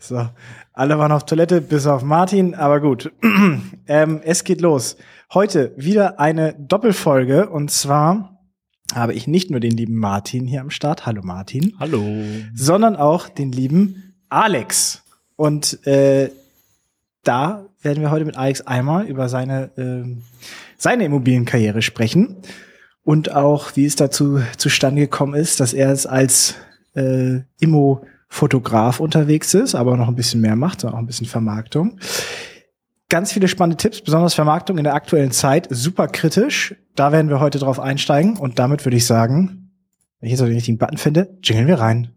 So, alle waren auf Toilette, bis auf Martin, aber gut. ähm, es geht los. Heute wieder eine Doppelfolge und zwar habe ich nicht nur den lieben Martin hier am Start, hallo Martin. Hallo. Sondern auch den lieben Alex. Und äh, da werden wir heute mit Alex einmal über seine, äh, seine Immobilienkarriere sprechen und auch, wie es dazu zustande gekommen ist, dass er es als äh, Immo-Fotograf unterwegs ist, aber noch ein bisschen mehr macht, auch ein bisschen Vermarktung. Ganz viele spannende Tipps, besonders Vermarktung in der aktuellen Zeit, super kritisch. Da werden wir heute drauf einsteigen und damit würde ich sagen, wenn ich jetzt den richtigen Button finde, jingeln wir rein.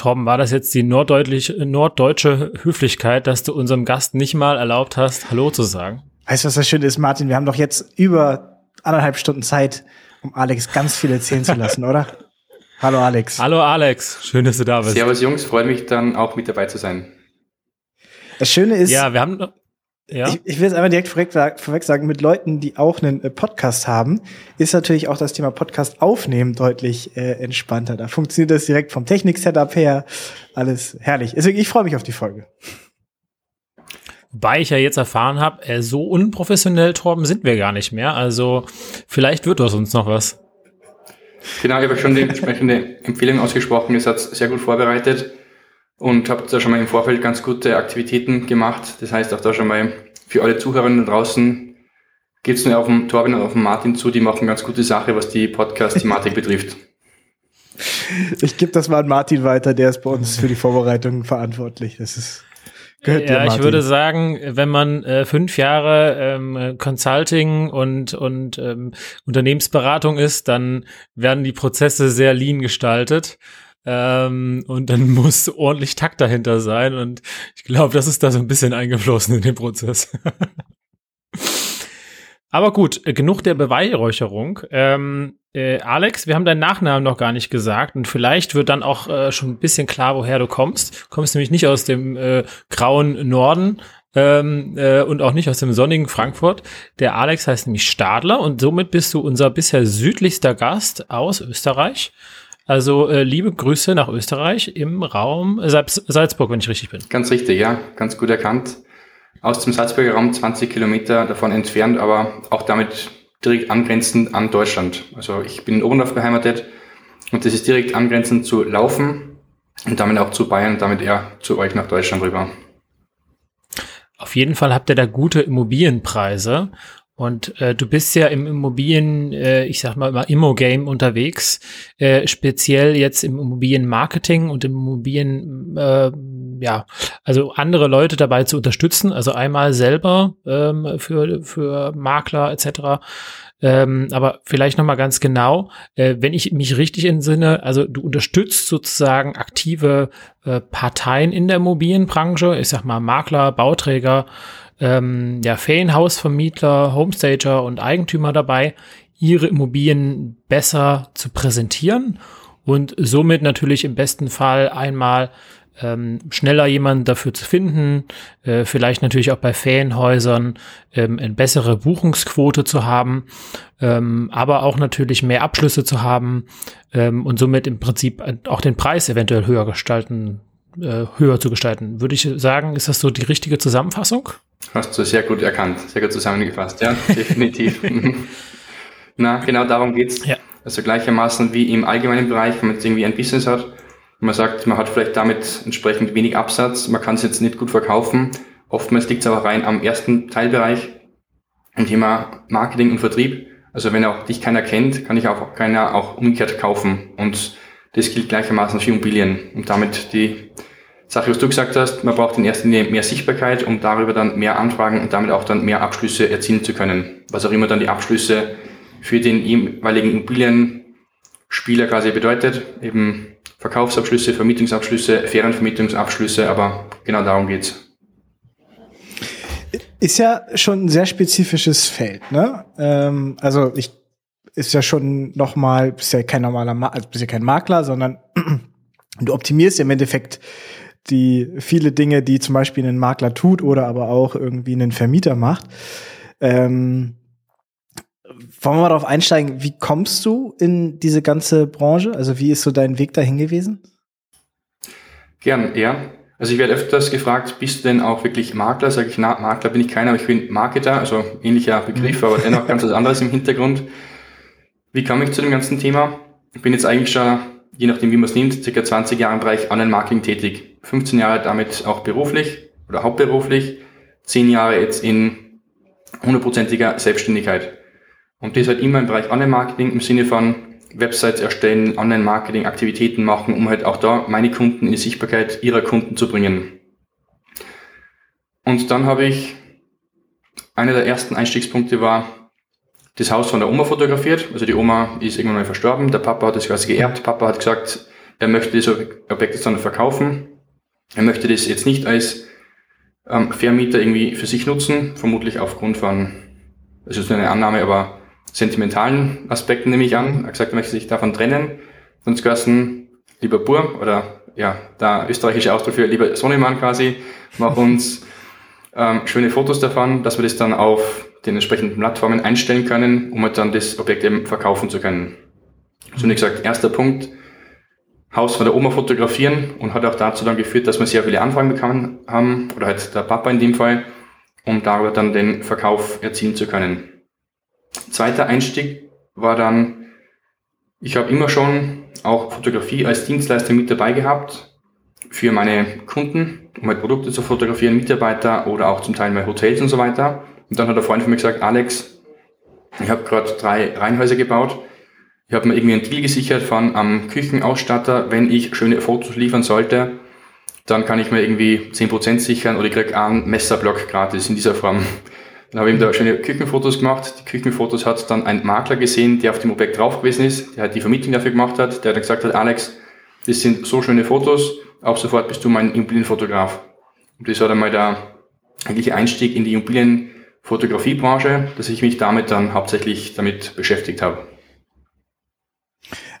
Torben, war das jetzt die norddeutsche Höflichkeit, dass du unserem Gast nicht mal erlaubt hast, Hallo zu sagen? Weißt du, was das Schöne ist, Martin? Wir haben doch jetzt über anderthalb Stunden Zeit, um Alex ganz viel erzählen zu lassen, oder? Hallo Alex. Hallo Alex, schön, dass du da bist. Servus Jungs, freut mich dann auch mit dabei zu sein. Das Schöne ist, ja, wir haben ja. Ich, ich will es einmal direkt vorweg, vorweg sagen, mit Leuten, die auch einen äh, Podcast haben, ist natürlich auch das Thema Podcast aufnehmen deutlich äh, entspannter. Da funktioniert das direkt vom Technik-Setup her. Alles herrlich. Deswegen, ich freue mich auf die Folge. Wobei ich ja jetzt erfahren habe, äh, so unprofessionell, Torben, sind wir gar nicht mehr. Also vielleicht wird aus uns noch was. Genau, ich habe schon die entsprechende Empfehlung ausgesprochen. Ihr seid sehr gut vorbereitet und habe da schon mal im Vorfeld ganz gute Aktivitäten gemacht. Das heißt auch da schon mal für alle Zuhörerinnen draußen geht's nur auf den Torben und auf den Martin zu, die machen ganz gute Sache, was die Podcast-Thematik betrifft. Ich gebe das mal an Martin weiter, der ist bei uns für die Vorbereitung verantwortlich. Das ist gehört ja, dir, ich würde sagen, wenn man äh, fünf Jahre ähm, Consulting und und ähm, Unternehmensberatung ist, dann werden die Prozesse sehr lean gestaltet. Ähm, und dann muss ordentlich Takt dahinter sein. Und ich glaube, das ist da so ein bisschen eingeflossen in den Prozess. Aber gut, äh, genug der Beweihräucherung. Ähm, äh, Alex, wir haben deinen Nachnamen noch gar nicht gesagt und vielleicht wird dann auch äh, schon ein bisschen klar, woher du kommst. Du kommst nämlich nicht aus dem äh, grauen Norden ähm, äh, und auch nicht aus dem sonnigen Frankfurt. Der Alex heißt nämlich Stadler und somit bist du unser bisher südlichster Gast aus Österreich. Also äh, liebe Grüße nach Österreich im Raum Salzburg, wenn ich richtig bin. Ganz richtig, ja, ganz gut erkannt. Aus dem Salzburger Raum 20 Kilometer davon entfernt, aber auch damit direkt angrenzend an Deutschland. Also ich bin in Oberndorf beheimatet und das ist direkt angrenzend zu Laufen und damit auch zu Bayern und damit eher zu euch nach Deutschland rüber. Auf jeden Fall habt ihr da gute Immobilienpreise und äh, du bist ja im Immobilien, äh, ich sag mal immer Immo-Game unterwegs, äh, speziell jetzt im Immobilienmarketing und im Immobilien, äh, ja, also andere Leute dabei zu unterstützen, also einmal selber ähm, für, für Makler etc., ähm, aber vielleicht noch mal ganz genau, äh, wenn ich mich richtig entsinne, also du unterstützt sozusagen aktive äh, Parteien in der Immobilienbranche, ich sag mal Makler, Bauträger, ähm, ja, Ferienhausvermietler, Homestager und Eigentümer dabei, ihre Immobilien besser zu präsentieren und somit natürlich im besten Fall einmal ähm, schneller jemanden dafür zu finden, äh, vielleicht natürlich auch bei Ferienhäusern ähm, eine bessere Buchungsquote zu haben, ähm, aber auch natürlich mehr Abschlüsse zu haben ähm, und somit im Prinzip auch den Preis eventuell höher gestalten, äh, höher zu gestalten. Würde ich sagen, ist das so die richtige Zusammenfassung? Hast du sehr gut erkannt, sehr gut zusammengefasst, ja, definitiv. Na, genau darum geht's. Ja. Also gleichermaßen wie im allgemeinen Bereich, wenn man jetzt irgendwie ein Business hat, man sagt, man hat vielleicht damit entsprechend wenig Absatz, man kann es jetzt nicht gut verkaufen. Oftmals liegt es aber rein am ersten Teilbereich, im Thema Marketing und Vertrieb. Also wenn auch dich keiner kennt, kann ich auch keiner auch umgekehrt kaufen. Und das gilt gleichermaßen für Immobilien. Und damit die Sache, was du gesagt hast, man braucht in erster Linie mehr Sichtbarkeit, um darüber dann mehr Anfragen und damit auch dann mehr Abschlüsse erzielen zu können. Was auch immer dann die Abschlüsse für den jeweiligen Immobilienspieler quasi bedeutet. Eben Verkaufsabschlüsse, Vermietungsabschlüsse, Ferienvermietungsabschlüsse, aber genau darum geht's. Ist ja schon ein sehr spezifisches Feld, ne? Ähm, also ich ist ja schon nochmal, bist ja kein normaler, Ma also bist ja kein Makler, sondern du optimierst ja im Endeffekt die viele Dinge, die zum Beispiel ein Makler tut oder aber auch irgendwie einen Vermieter macht. Ähm, wollen wir mal darauf einsteigen, wie kommst du in diese ganze Branche? Also wie ist so dein Weg dahin gewesen? Gern, ja. Also ich werde öfters gefragt, bist du denn auch wirklich Makler? Sage ich, na, Makler bin ich keiner, aber ich bin Marketer, also ähnlicher Begriff, aber dennoch ganz was anderes im Hintergrund. Wie kam ich zu dem ganzen Thema? Ich bin jetzt eigentlich schon, je nachdem wie man es nimmt, circa 20 Jahre im Bereich Online-Marketing tätig. 15 Jahre damit auch beruflich oder hauptberuflich, 10 Jahre jetzt in hundertprozentiger Selbstständigkeit. Und das halt immer im Bereich Online-Marketing im Sinne von Websites erstellen, Online-Marketing-Aktivitäten machen, um halt auch da meine Kunden in die Sichtbarkeit ihrer Kunden zu bringen. Und dann habe ich, einer der ersten Einstiegspunkte war, das Haus von der Oma fotografiert. Also die Oma ist irgendwann mal verstorben, der Papa hat das quasi geerbt. Papa hat gesagt, er möchte das Objekt jetzt dann verkaufen. Er möchte das jetzt nicht als ähm, Vermieter irgendwie für sich nutzen, vermutlich aufgrund von, das ist eine Annahme, aber sentimentalen Aspekten nehme ich an. Er hat gesagt, er möchte sich davon trennen. Sonst gehörsten, lieber Bur, oder ja, der österreichische Ausdruck für lieber Sonnemann quasi, mach uns ähm, schöne Fotos davon, dass wir das dann auf den entsprechenden Plattformen einstellen können, um halt dann das Objekt eben verkaufen zu können. So wie gesagt, erster Punkt, Haus von der Oma fotografieren und hat auch dazu dann geführt, dass wir sehr viele Anfragen bekommen haben, oder halt der Papa in dem Fall, um darüber dann den Verkauf erzielen zu können. Zweiter Einstieg war dann, ich habe immer schon auch Fotografie als Dienstleister mit dabei gehabt für meine Kunden, um halt Produkte zu fotografieren, Mitarbeiter oder auch zum Teil mal Hotels und so weiter. Und dann hat der Freund von mir gesagt, Alex, ich habe gerade drei Reihenhäuser gebaut. Ich habe mir irgendwie einen Deal gesichert von am Küchenausstatter, wenn ich schöne Fotos liefern sollte, dann kann ich mir irgendwie 10% sichern oder ich krieg einen Messerblock gratis in dieser Form. Dann habe ich ihm da schöne Küchenfotos gemacht. Die Küchenfotos hat dann ein Makler gesehen, der auf dem Objekt drauf gewesen ist, der halt die Vermietung dafür gemacht hat, der dann gesagt hat, Alex, das sind so schöne Fotos, ab sofort bist du mein Immobilienfotograf. Und das war dann mal der eigentliche Einstieg in die Immobilienfotografiebranche, dass ich mich damit dann hauptsächlich damit beschäftigt habe.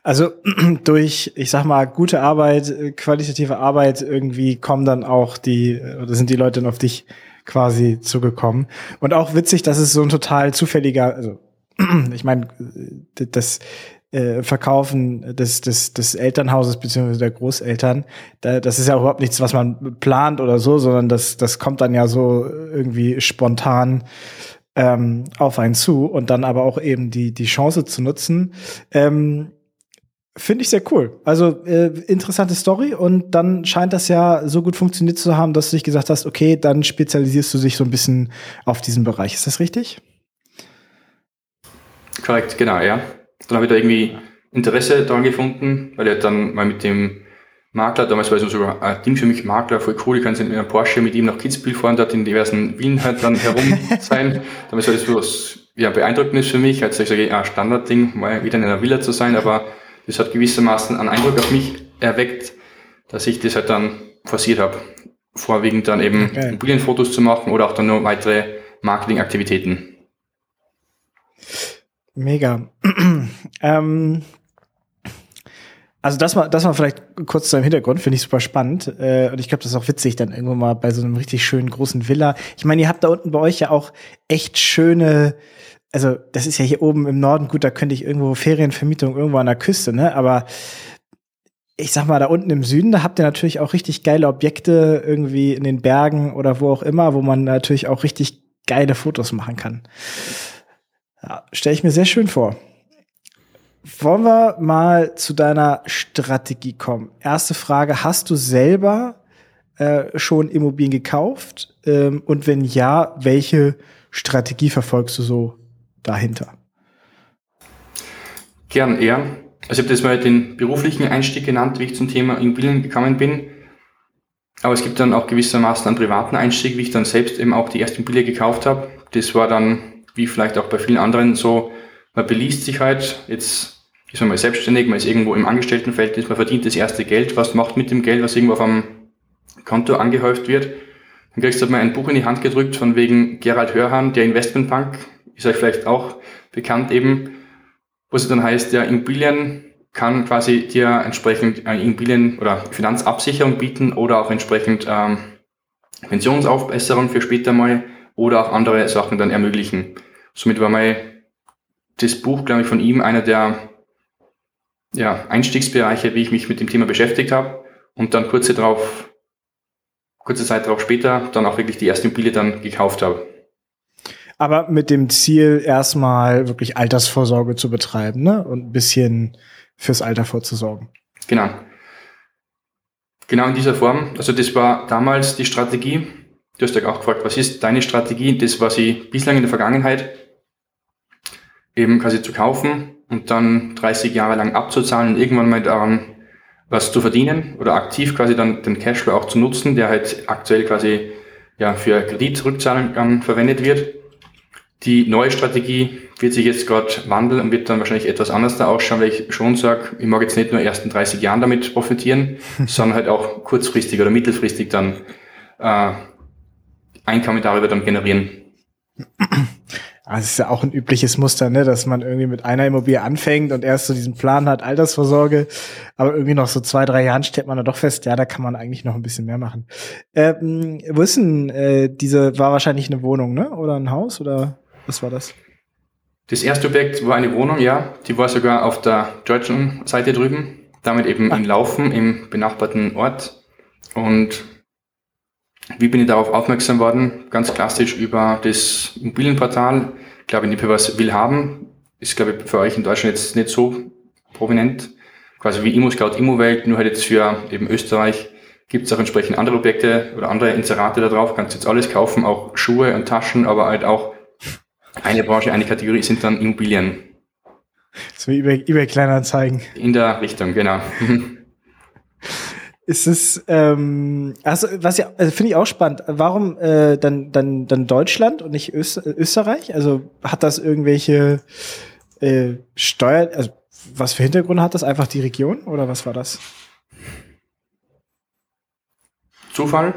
Also durch, ich sag mal, gute Arbeit, qualitative Arbeit irgendwie kommen dann auch die, oder sind die Leute dann auf dich quasi zugekommen. Und auch witzig, dass es so ein total zufälliger, also ich meine, das äh, Verkaufen des, des, des Elternhauses beziehungsweise der Großeltern, da, das ist ja überhaupt nichts, was man plant oder so, sondern das, das kommt dann ja so irgendwie spontan ähm, auf einen zu und dann aber auch eben die, die Chance zu nutzen. Ähm, Finde ich sehr cool. Also äh, interessante Story und dann scheint das ja so gut funktioniert zu haben, dass du dich gesagt hast, okay, dann spezialisierst du dich so ein bisschen auf diesen Bereich. Ist das richtig? Korrekt, genau, ja. Dann habe ich da irgendwie Interesse daran gefunden, weil er dann mal mit dem Makler, damals war es sogar ein Ding für mich, Makler, voll cool, ich kann in einem Porsche mit ihm nach Kitzbühel fahren, dort in diversen Wien halt dann herum sein. damals war das so was ja, beeindruckendes für mich, als ich sage, ja, Standardding, mal wieder in einer Villa zu sein, aber das hat gewissermaßen einen Eindruck auf mich erweckt, dass ich das halt dann forciert habe. Vorwiegend dann eben okay. Immobilienfotos zu machen oder auch dann nur weitere Marketingaktivitäten. Mega. ähm, also das war, das war vielleicht kurz zu einem Hintergrund, finde ich super spannend. Äh, und ich glaube, das ist auch witzig, dann irgendwo mal bei so einem richtig schönen großen Villa. Ich meine, ihr habt da unten bei euch ja auch echt schöne also das ist ja hier oben im Norden, gut, da könnte ich irgendwo Ferienvermietung irgendwo an der Küste, ne? Aber ich sag mal, da unten im Süden, da habt ihr natürlich auch richtig geile Objekte irgendwie in den Bergen oder wo auch immer, wo man natürlich auch richtig geile Fotos machen kann. Stelle ich mir sehr schön vor. Wollen wir mal zu deiner Strategie kommen? Erste Frage, hast du selber äh, schon Immobilien gekauft? Ähm, und wenn ja, welche Strategie verfolgst du so dahinter? Gern eher. Also ich habe das mal den beruflichen Einstieg genannt, wie ich zum Thema Immobilien gekommen bin. Aber es gibt dann auch gewissermaßen einen privaten Einstieg, wie ich dann selbst eben auch die erste Immobilie gekauft habe. Das war dann, wie vielleicht auch bei vielen anderen, so, man beliest sich halt, jetzt ist man mal selbstständig, man ist irgendwo im Angestelltenverhältnis, man verdient das erste Geld, was macht mit dem Geld, was irgendwo auf einem Konto angehäuft wird. Dann kriegst du halt mal ein Buch in die Hand gedrückt von wegen Gerald Hörhan, der Investmentbank, ist euch vielleicht auch bekannt eben, wo es dann heißt, ja, Immobilien kann quasi dir entsprechend eine Immobilien- oder Finanzabsicherung bieten oder auch entsprechend ähm, Pensionsaufbesserung für später mal oder auch andere Sachen dann ermöglichen. Somit war mal das Buch, glaube ich, von ihm einer der ja, Einstiegsbereiche, wie ich mich mit dem Thema beschäftigt habe und dann kurze drauf, kurze Zeit darauf später dann auch wirklich die erste Immobilie dann gekauft habe. Aber mit dem Ziel, erstmal wirklich Altersvorsorge zu betreiben, ne? Und ein bisschen fürs Alter vorzusorgen. Genau. Genau in dieser Form. Also das war damals die Strategie. Du hast ja auch gefragt, was ist deine Strategie? Das war sie bislang in der Vergangenheit eben quasi zu kaufen und dann 30 Jahre lang abzuzahlen und irgendwann mal daran was zu verdienen oder aktiv quasi dann den Cashflow auch zu nutzen, der halt aktuell quasi ja für Kreditrückzahlung verwendet wird. Die neue Strategie wird sich jetzt gerade wandeln und wird dann wahrscheinlich etwas anders da ausschauen, weil ich schon sage, ich mag jetzt nicht nur ersten 30 Jahren damit profitieren, sondern halt auch kurzfristig oder mittelfristig dann äh, Einkommen darüber dann generieren. Also es ist ja auch ein übliches Muster, ne, dass man irgendwie mit einer Immobilie anfängt und erst so diesen Plan hat, Altersvorsorge, aber irgendwie noch so zwei, drei Jahren stellt man dann doch fest, ja, da kann man eigentlich noch ein bisschen mehr machen. Ähm, wo ist denn äh, diese, war wahrscheinlich eine Wohnung, ne? Oder ein Haus oder was war das? Das erste Objekt war eine Wohnung, ja. Die war sogar auf der deutschen Seite drüben, damit eben ah. in Laufen im benachbarten Ort. Und wie bin ich darauf aufmerksam worden? Ganz klassisch über das Immobilienportal. Ich glaube, nicht was will haben. Ist, glaube ich, für euch in Deutschland jetzt nicht so prominent. Quasi wie ImmoScout, ImmoWelt, nur halt jetzt für eben Österreich gibt es auch entsprechend andere Objekte oder andere Inserate da drauf. Kannst jetzt alles kaufen, auch Schuhe und Taschen, aber halt auch eine Branche, eine Kategorie sind dann Immobilien. So wie eBay, eBay Kleinanzeigen. In der Richtung, genau. ist es, ähm, also was ja, also finde ich auch spannend. Warum äh, dann, dann, dann Deutschland und nicht Öst Österreich? Also hat das irgendwelche äh, Steuer, also was für Hintergründe hat das? Einfach die Region oder was war das? Zufall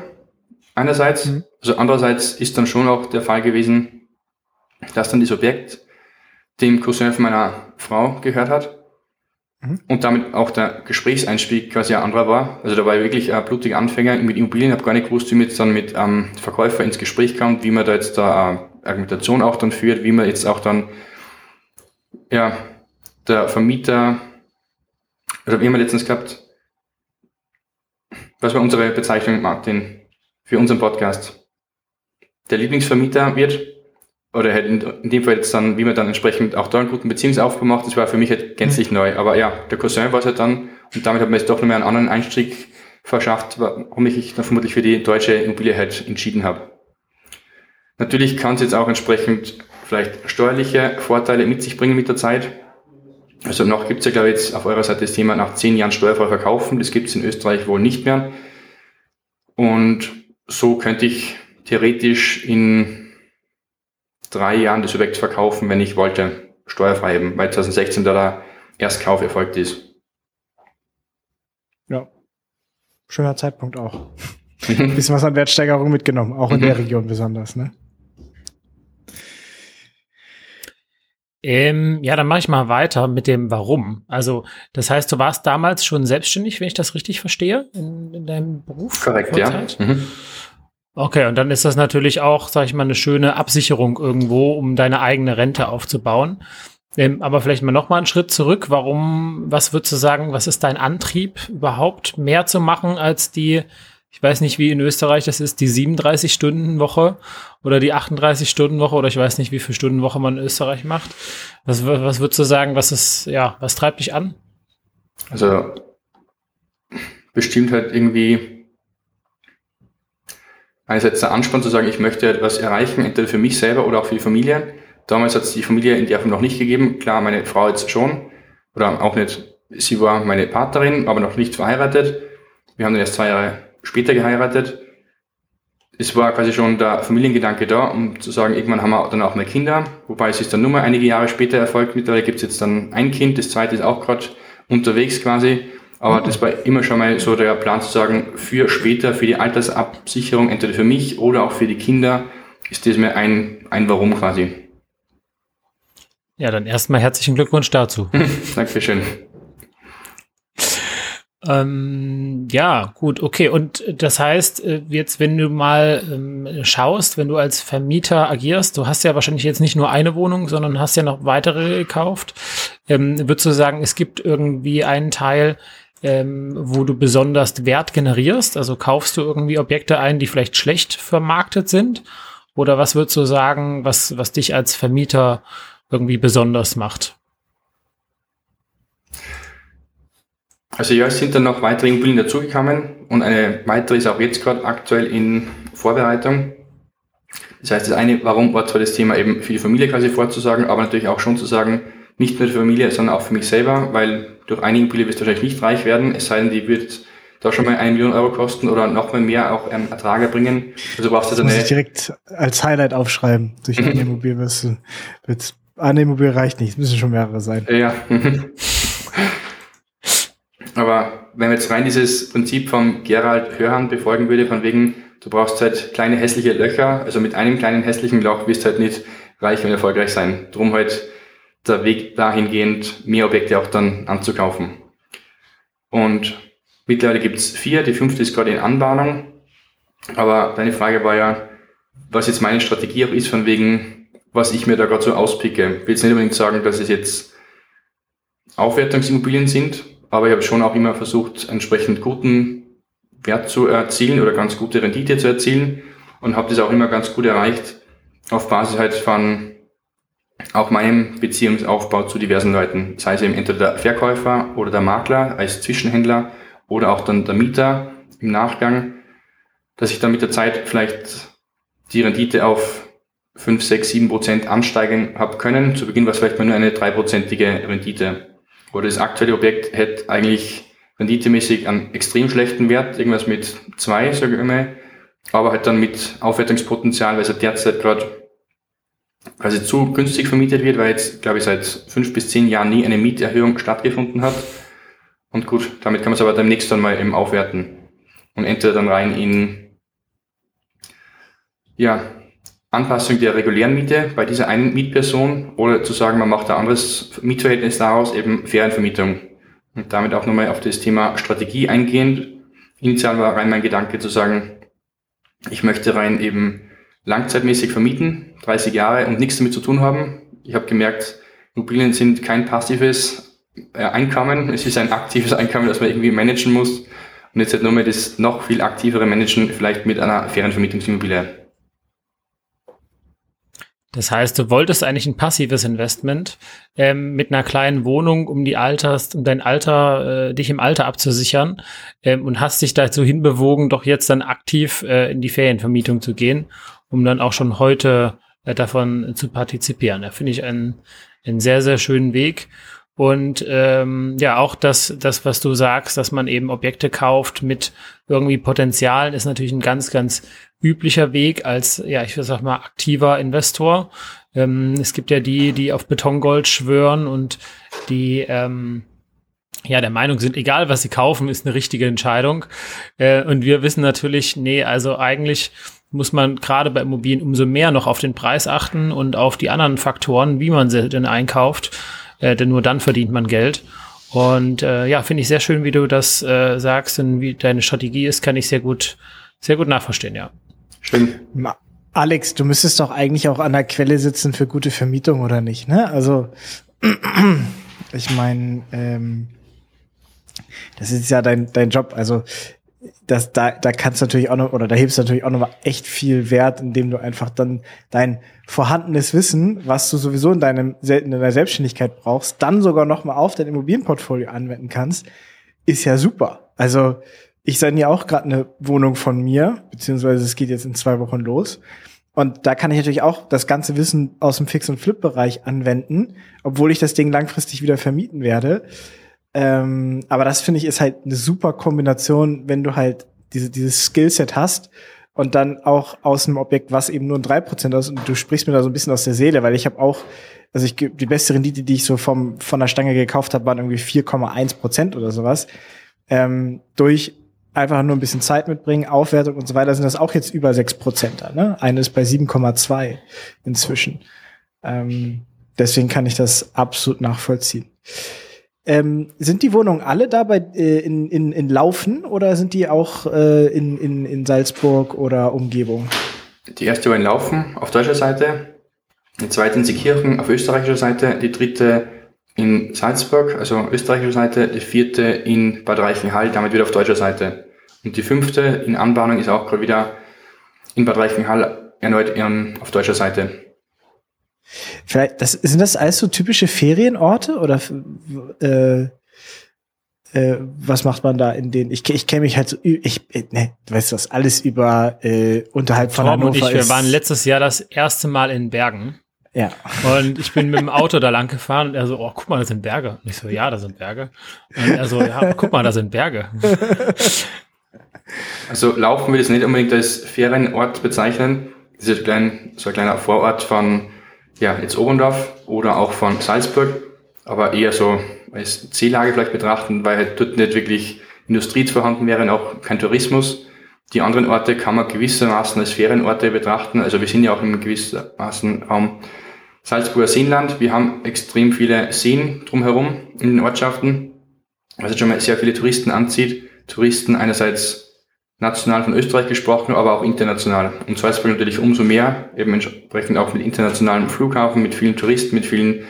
einerseits, mhm. also andererseits ist dann schon auch der Fall gewesen, dass dann das Objekt dem Cousin von meiner Frau gehört hat Mhm. Und damit auch der Gesprächseinstieg quasi ein anderer war. Also da war ich wirklich ein blutiger Anfänger mit Immobilien, habe gar nicht gewusst, wie man jetzt dann mit ähm, Verkäufer ins Gespräch kommt, wie man da jetzt da äh, Argumentation auch dann führt, wie man jetzt auch dann, ja, der Vermieter, oder wie haben wir letztens gehabt, was war unsere Bezeichnung, Martin, für unseren Podcast? Der Lieblingsvermieter wird oder halt in, in, dem Fall jetzt dann, wie man dann entsprechend auch da einen guten Beziehungsaufbau macht, das war für mich halt gänzlich mhm. neu. Aber ja, der Cousin war es halt dann und damit hat man jetzt doch nochmal einen anderen Einstieg verschafft, warum ich mich dann vermutlich für die deutsche Immobilie halt entschieden habe. Natürlich kann es jetzt auch entsprechend vielleicht steuerliche Vorteile mit sich bringen mit der Zeit. Also noch gibt es ja, glaube ich, jetzt auf eurer Seite das Thema nach zehn Jahren steuerfrei verkaufen. Das gibt es in Österreich wohl nicht mehr. Und so könnte ich theoretisch in drei Jahren das Objekt verkaufen, wenn ich wollte, steuerfrei eben, weil 2016 da der Erstkauf erfolgt ist. Ja, schöner Zeitpunkt auch. Ein bisschen was an Wertsteigerung mitgenommen, auch in der mhm. Region besonders, ne? Ähm, ja, dann mache ich mal weiter mit dem Warum. Also, das heißt, du warst damals schon selbstständig, wenn ich das richtig verstehe, in, in deinem Beruf? Korrekt, ja. Mhm. Okay, und dann ist das natürlich auch, sag ich mal, eine schöne Absicherung irgendwo, um deine eigene Rente aufzubauen. Ähm, aber vielleicht mal noch mal einen Schritt zurück. Warum, was würdest du sagen, was ist dein Antrieb überhaupt mehr zu machen als die, ich weiß nicht, wie in Österreich das ist, die 37-Stunden-Woche oder die 38-Stunden-Woche oder ich weiß nicht, wie viel Stunden Woche man in Österreich macht. Was, was würdest du sagen, was ist, ja, was treibt dich an? Also, bestimmt halt irgendwie einerseits der Ansporn zu sagen, ich möchte etwas erreichen, entweder für mich selber oder auch für die Familie. Damals hat es die Familie in der Form noch nicht gegeben. Klar, meine Frau jetzt schon. Oder auch nicht. Sie war meine Partnerin, aber noch nicht verheiratet. Wir haben dann erst zwei Jahre später geheiratet. Es war quasi schon der Familiengedanke da, um zu sagen, irgendwann haben wir dann auch mal Kinder. Wobei es ist dann nur mal einige Jahre später erfolgt. Mittlerweile gibt es jetzt dann ein Kind, das zweite ist auch gerade unterwegs quasi. Aber das war immer schon mal so der Plan zu sagen, für später, für die Altersabsicherung, entweder für mich oder auch für die Kinder, ist das mir ein, ein Warum quasi. Ja, dann erstmal herzlichen Glückwunsch dazu. Dankeschön. Ähm, ja, gut, okay. Und das heißt, äh, jetzt, wenn du mal ähm, schaust, wenn du als Vermieter agierst, du hast ja wahrscheinlich jetzt nicht nur eine Wohnung, sondern hast ja noch weitere gekauft. Ähm, würdest du sagen, es gibt irgendwie einen Teil, ähm, wo du besonders Wert generierst? Also kaufst du irgendwie Objekte ein, die vielleicht schlecht vermarktet sind? Oder was würdest du sagen, was, was dich als Vermieter irgendwie besonders macht? Also ja, es sind dann noch weitere Immobilien dazugekommen und eine weitere ist auch jetzt gerade aktuell in Vorbereitung. Das heißt, das eine, warum war zwar das Thema eben für die Familie quasi vorzusagen, aber natürlich auch schon zu sagen, nicht nur für die Familie, sondern auch für mich selber, weil durch eine Immobilie wirst du wahrscheinlich nicht reich werden, es sei denn, die wird da schon mal eine Million Euro kosten oder noch mal mehr auch ähm, Ertrag erbringen. Also brauchst du das muss ich direkt als Highlight aufschreiben. Durch eine Immobilie wirst du, wird, eine Immobilie reicht nicht, es müssen schon mehrere sein. Ja. Aber wenn man jetzt rein dieses Prinzip vom Gerald Hörhan befolgen würde, von wegen, du brauchst halt kleine hässliche Löcher, also mit einem kleinen hässlichen Loch wirst du halt nicht reich und erfolgreich sein. Drum halt der Weg dahingehend, mehr Objekte auch dann anzukaufen. Und mittlerweile gibt's vier, die fünfte ist gerade in Anbahnung. Aber deine Frage war ja, was jetzt meine Strategie auch ist, von wegen, was ich mir da gerade so auspicke. Ich will jetzt nicht unbedingt sagen, dass es jetzt Aufwertungsimmobilien sind, aber ich habe schon auch immer versucht, entsprechend guten Wert zu erzielen oder ganz gute Rendite zu erzielen und habe das auch immer ganz gut erreicht auf Basis halt von auch meinem Beziehungsaufbau zu diversen Leuten, sei es eben entweder der Verkäufer oder der Makler als Zwischenhändler oder auch dann der Mieter im Nachgang, dass ich dann mit der Zeit vielleicht die Rendite auf 5, 6, 7 Prozent ansteigen habe können. Zu Beginn war es vielleicht mal nur eine dreiprozentige Rendite oder das aktuelle Objekt hätte eigentlich renditemäßig einen extrem schlechten Wert, irgendwas mit zwei, sage ich immer, aber halt dann mit Aufwertungspotenzial, weil es ja derzeit gerade quasi zu günstig vermietet wird, weil jetzt, glaube ich, seit fünf bis zehn Jahren nie eine Mieterhöhung stattgefunden hat. Und gut, damit kann man es aber demnächst dann mal eben aufwerten. Und entweder dann rein in, ja, Anpassung der regulären Miete bei dieser einen Mietperson oder zu sagen, man macht ein anderes Mietverhältnis daraus, eben Ferienvermietung. Und damit auch nochmal auf das Thema Strategie eingehend. Initial war rein mein Gedanke zu sagen, ich möchte rein eben langzeitmäßig vermieten, 30 Jahre und nichts damit zu tun haben. Ich habe gemerkt, Immobilien sind kein passives äh, Einkommen, es ist ein aktives Einkommen, das man irgendwie managen muss. Und jetzt halt nur mal das noch viel aktivere Managen, vielleicht mit einer Ferienvermietungsimmobilie. Das heißt, du wolltest eigentlich ein passives Investment ähm, mit einer kleinen Wohnung, um die Alters, um dein Alter, äh, dich im Alter abzusichern ähm, und hast dich dazu hinbewogen, doch jetzt dann aktiv äh, in die Ferienvermietung zu gehen, um dann auch schon heute äh, davon zu partizipieren. Da finde ich einen, einen sehr, sehr schönen Weg. Und ähm, ja, auch das, das, was du sagst, dass man eben Objekte kauft mit irgendwie Potenzialen, ist natürlich ein ganz, ganz üblicher Weg als, ja, ich sag mal, aktiver Investor. Ähm, es gibt ja die, die auf Betongold schwören und die ähm, ja der Meinung sind, egal was sie kaufen, ist eine richtige Entscheidung. Äh, und wir wissen natürlich, nee, also eigentlich muss man gerade bei Immobilien umso mehr noch auf den Preis achten und auf die anderen Faktoren, wie man sie denn einkauft äh, denn nur dann verdient man Geld. Und äh, ja, finde ich sehr schön, wie du das äh, sagst und wie deine Strategie ist, kann ich sehr gut, sehr gut nachverstehen, ja. Stimmt. Alex, du müsstest doch eigentlich auch an der Quelle sitzen für gute Vermietung, oder nicht? Ne? Also, ich meine, ähm, das ist ja dein, dein Job. Also, das, da, da kannst du natürlich auch noch, oder da hebst du natürlich auch noch mal echt viel Wert, indem du einfach dann dein vorhandenes Wissen, was du sowieso in deinem, in deiner Selbstständigkeit brauchst, dann sogar noch mal auf dein Immobilienportfolio anwenden kannst, ist ja super. Also, ich ja auch gerade eine Wohnung von mir, beziehungsweise es geht jetzt in zwei Wochen los. Und da kann ich natürlich auch das ganze Wissen aus dem Fix- und Flip-Bereich anwenden, obwohl ich das Ding langfristig wieder vermieten werde. Ähm, aber das finde ich ist halt eine super Kombination, wenn du halt diese, dieses Skillset hast und dann auch aus einem Objekt, was eben nur ein 3% ist, und du sprichst mir da so ein bisschen aus der Seele, weil ich habe auch, also ich die beste Rendite, die ich so vom, von der Stange gekauft habe, waren irgendwie 4,1 Prozent oder sowas. Ähm, durch einfach nur ein bisschen Zeit mitbringen, Aufwertung und so weiter, sind das auch jetzt über 6 Prozent. Ne? Eine ist bei 7,2 inzwischen. Ähm, deswegen kann ich das absolut nachvollziehen. Ähm, sind die Wohnungen alle da bei, äh, in, in, in Laufen oder sind die auch äh, in, in, in Salzburg oder Umgebung? Die erste war in Laufen auf deutscher Seite, die zweite in Seekirchen auf österreichischer Seite, die dritte in Salzburg, also österreichischer Seite, die vierte in Bad Reichenhall, damit wieder auf deutscher Seite. Und die fünfte in Anbahnung ist auch gerade wieder in Bad Reichenhall erneut auf deutscher Seite. Vielleicht, das, sind das alles so typische Ferienorte oder äh, äh, was macht man da in denen? Ich, ich kenne mich halt so, ich, ne, du weißt das, alles über äh, unterhalb von Tom Hannover und ich, wir waren letztes Jahr das erste Mal in Bergen. Ja. Und ich bin mit dem Auto da lang gefahren und er so, oh, guck mal, das sind Berge. Und ich so, ja, da sind Berge. Und er so, ja, guck mal, da sind Berge. Also laufen will ich nicht unbedingt als Ferienort bezeichnen. Das ist klein, so ein kleiner Vorort von ja, jetzt Oberndorf oder auch von Salzburg, aber eher so als Ziellage vielleicht betrachten, weil halt dort nicht wirklich Industrie vorhanden wäre und auch kein Tourismus. Die anderen Orte kann man gewissermaßen als Ferienorte betrachten. Also wir sind ja auch im gewissermaßen Raum Salzburger Seenland. Wir haben extrem viele Seen drumherum in den Ortschaften, was jetzt schon mal sehr viele Touristen anzieht. Touristen einerseits national von Österreich gesprochen, aber auch international. Und Salzburg natürlich umso mehr, eben entsprechend auch mit internationalem Flughafen, mit vielen Touristen, mit vielen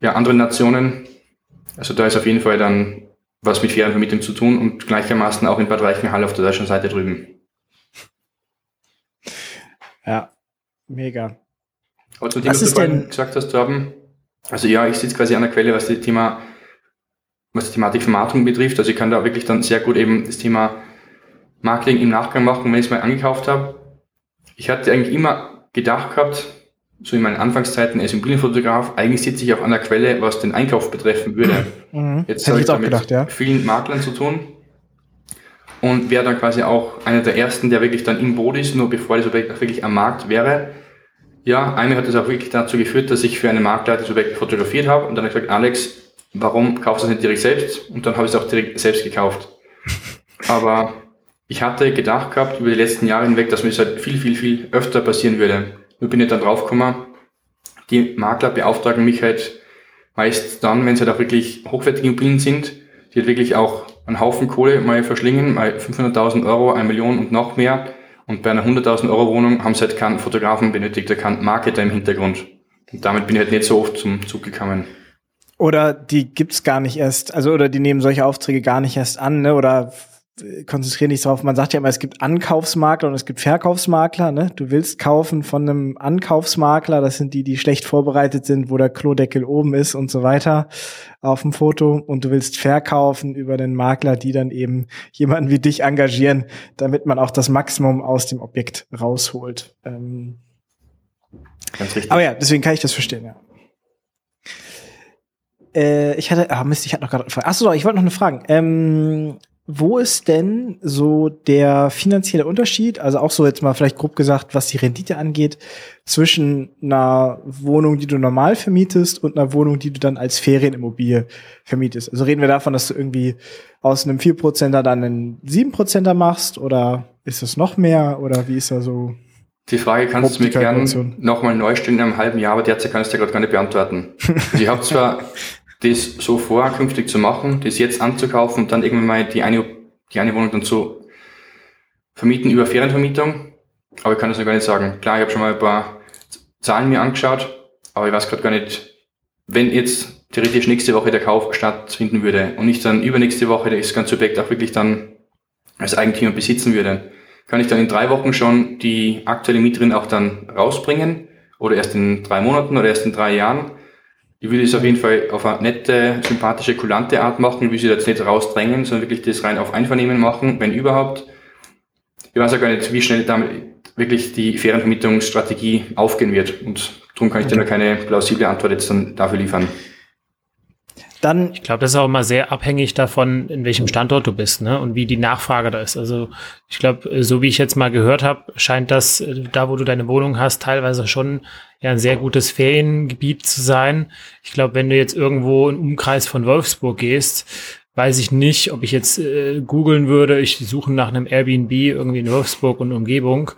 ja, anderen Nationen. Also da ist auf jeden Fall dann was mit Ferienvermittlung zu tun und gleichermaßen auch in Bad Reichenhall auf der deutschen Seite drüben. Ja, mega. Aber zu dem, was, was du denn gesagt hast, Torben, also ja, ich sitze quasi an der Quelle, was die Thema, was die Thematik Vermarktung betrifft. Also ich kann da wirklich dann sehr gut eben das Thema Marketing im Nachgang machen, wenn ich es mal angekauft habe. Ich hatte eigentlich immer gedacht gehabt, so in meinen Anfangszeiten als Immobilienfotograf, eigentlich sitze ich auch an der Quelle, was den Einkauf betreffen würde. Mhm. Jetzt habe ich damit gedacht, ja. vielen Maklern zu tun und wäre dann quasi auch einer der ersten, der wirklich dann im Boot ist, nur bevor das Objekt auch wirklich am Markt wäre. Ja, einmal hat es auch wirklich dazu geführt, dass ich für einen Makler das Objekt fotografiert habe und dann habe ich gesagt, Alex, warum kaufst du es nicht direkt selbst? Und dann habe ich es auch direkt selbst gekauft. Aber ich hatte gedacht gehabt über die letzten Jahre hinweg, dass mir das halt viel, viel, viel öfter passieren würde. Nur bin ich dann draufgekommen, die Makler beauftragen mich halt meist dann, wenn es halt auch wirklich hochwertige Immobilien sind, die halt wirklich auch einen Haufen Kohle mal verschlingen, mal 500.000 Euro, eine Million und noch mehr. Und bei einer 100.000 Euro Wohnung haben sie halt keinen Fotografen benötigt, keinen Marketer im Hintergrund. Und damit bin ich halt nicht so oft zum Zug gekommen. Oder die gibt's gar nicht erst, also oder die nehmen solche Aufträge gar nicht erst an, ne? Oder konzentriere dich darauf. Man sagt ja immer, es gibt Ankaufsmakler und es gibt Verkaufsmakler. Ne? Du willst kaufen von einem Ankaufsmakler. Das sind die, die schlecht vorbereitet sind, wo der Klodeckel oben ist und so weiter auf dem Foto. Und du willst verkaufen über den Makler, die dann eben jemanden wie dich engagieren, damit man auch das Maximum aus dem Objekt rausholt. Ähm Ganz richtig. Aber ja, deswegen kann ich das verstehen, ja. Äh, ich hatte, ah Mist, ich hatte noch gerade eine Frage. Achso, ich wollte noch eine Frage. Ähm, wo ist denn so der finanzielle Unterschied, also auch so jetzt mal vielleicht grob gesagt, was die Rendite angeht, zwischen einer Wohnung, die du normal vermietest und einer Wohnung, die du dann als Ferienimmobilie vermietest? Also reden wir davon, dass du irgendwie aus einem 4%er dann einen 7%er machst oder ist das noch mehr oder wie ist da so? Die Frage kannst du mir gerne nochmal neu stellen in einem halben Jahr, aber derzeit kannst du ja gerade gar nicht beantworten. ich habe zwar das so vor, künftig zu machen, das jetzt anzukaufen und dann irgendwann mal die eine, die eine Wohnung dann zu vermieten über Ferienvermietung. Aber ich kann das noch gar nicht sagen. Klar, ich habe schon mal ein paar Zahlen mir angeschaut, aber ich weiß gerade gar nicht, wenn jetzt theoretisch nächste Woche der Kauf stattfinden würde und ich dann übernächste Woche das ganze Objekt auch wirklich dann als Eigentümer besitzen würde, kann ich dann in drei Wochen schon die aktuelle Mieterin auch dann rausbringen oder erst in drei Monaten oder erst in drei Jahren ich würde es auf jeden Fall auf eine nette, sympathische, kulante Art machen. Ich will sie jetzt nicht rausdrängen, sondern wirklich das rein auf Einvernehmen machen, wenn überhaupt. Ich weiß auch gar nicht, wie schnell damit wirklich die Ferienvermietungsstrategie aufgehen wird. Und darum kann ich okay. dir noch keine plausible Antwort jetzt dann dafür liefern. Dann ich glaube, das ist auch immer sehr abhängig davon, in welchem Standort du bist, ne? Und wie die Nachfrage da ist. Also ich glaube, so wie ich jetzt mal gehört habe, scheint das, äh, da wo du deine Wohnung hast, teilweise schon ja ein sehr gutes Feriengebiet zu sein. Ich glaube, wenn du jetzt irgendwo im Umkreis von Wolfsburg gehst, weiß ich nicht, ob ich jetzt äh, googeln würde, ich suche nach einem Airbnb irgendwie in Wolfsburg und Umgebung,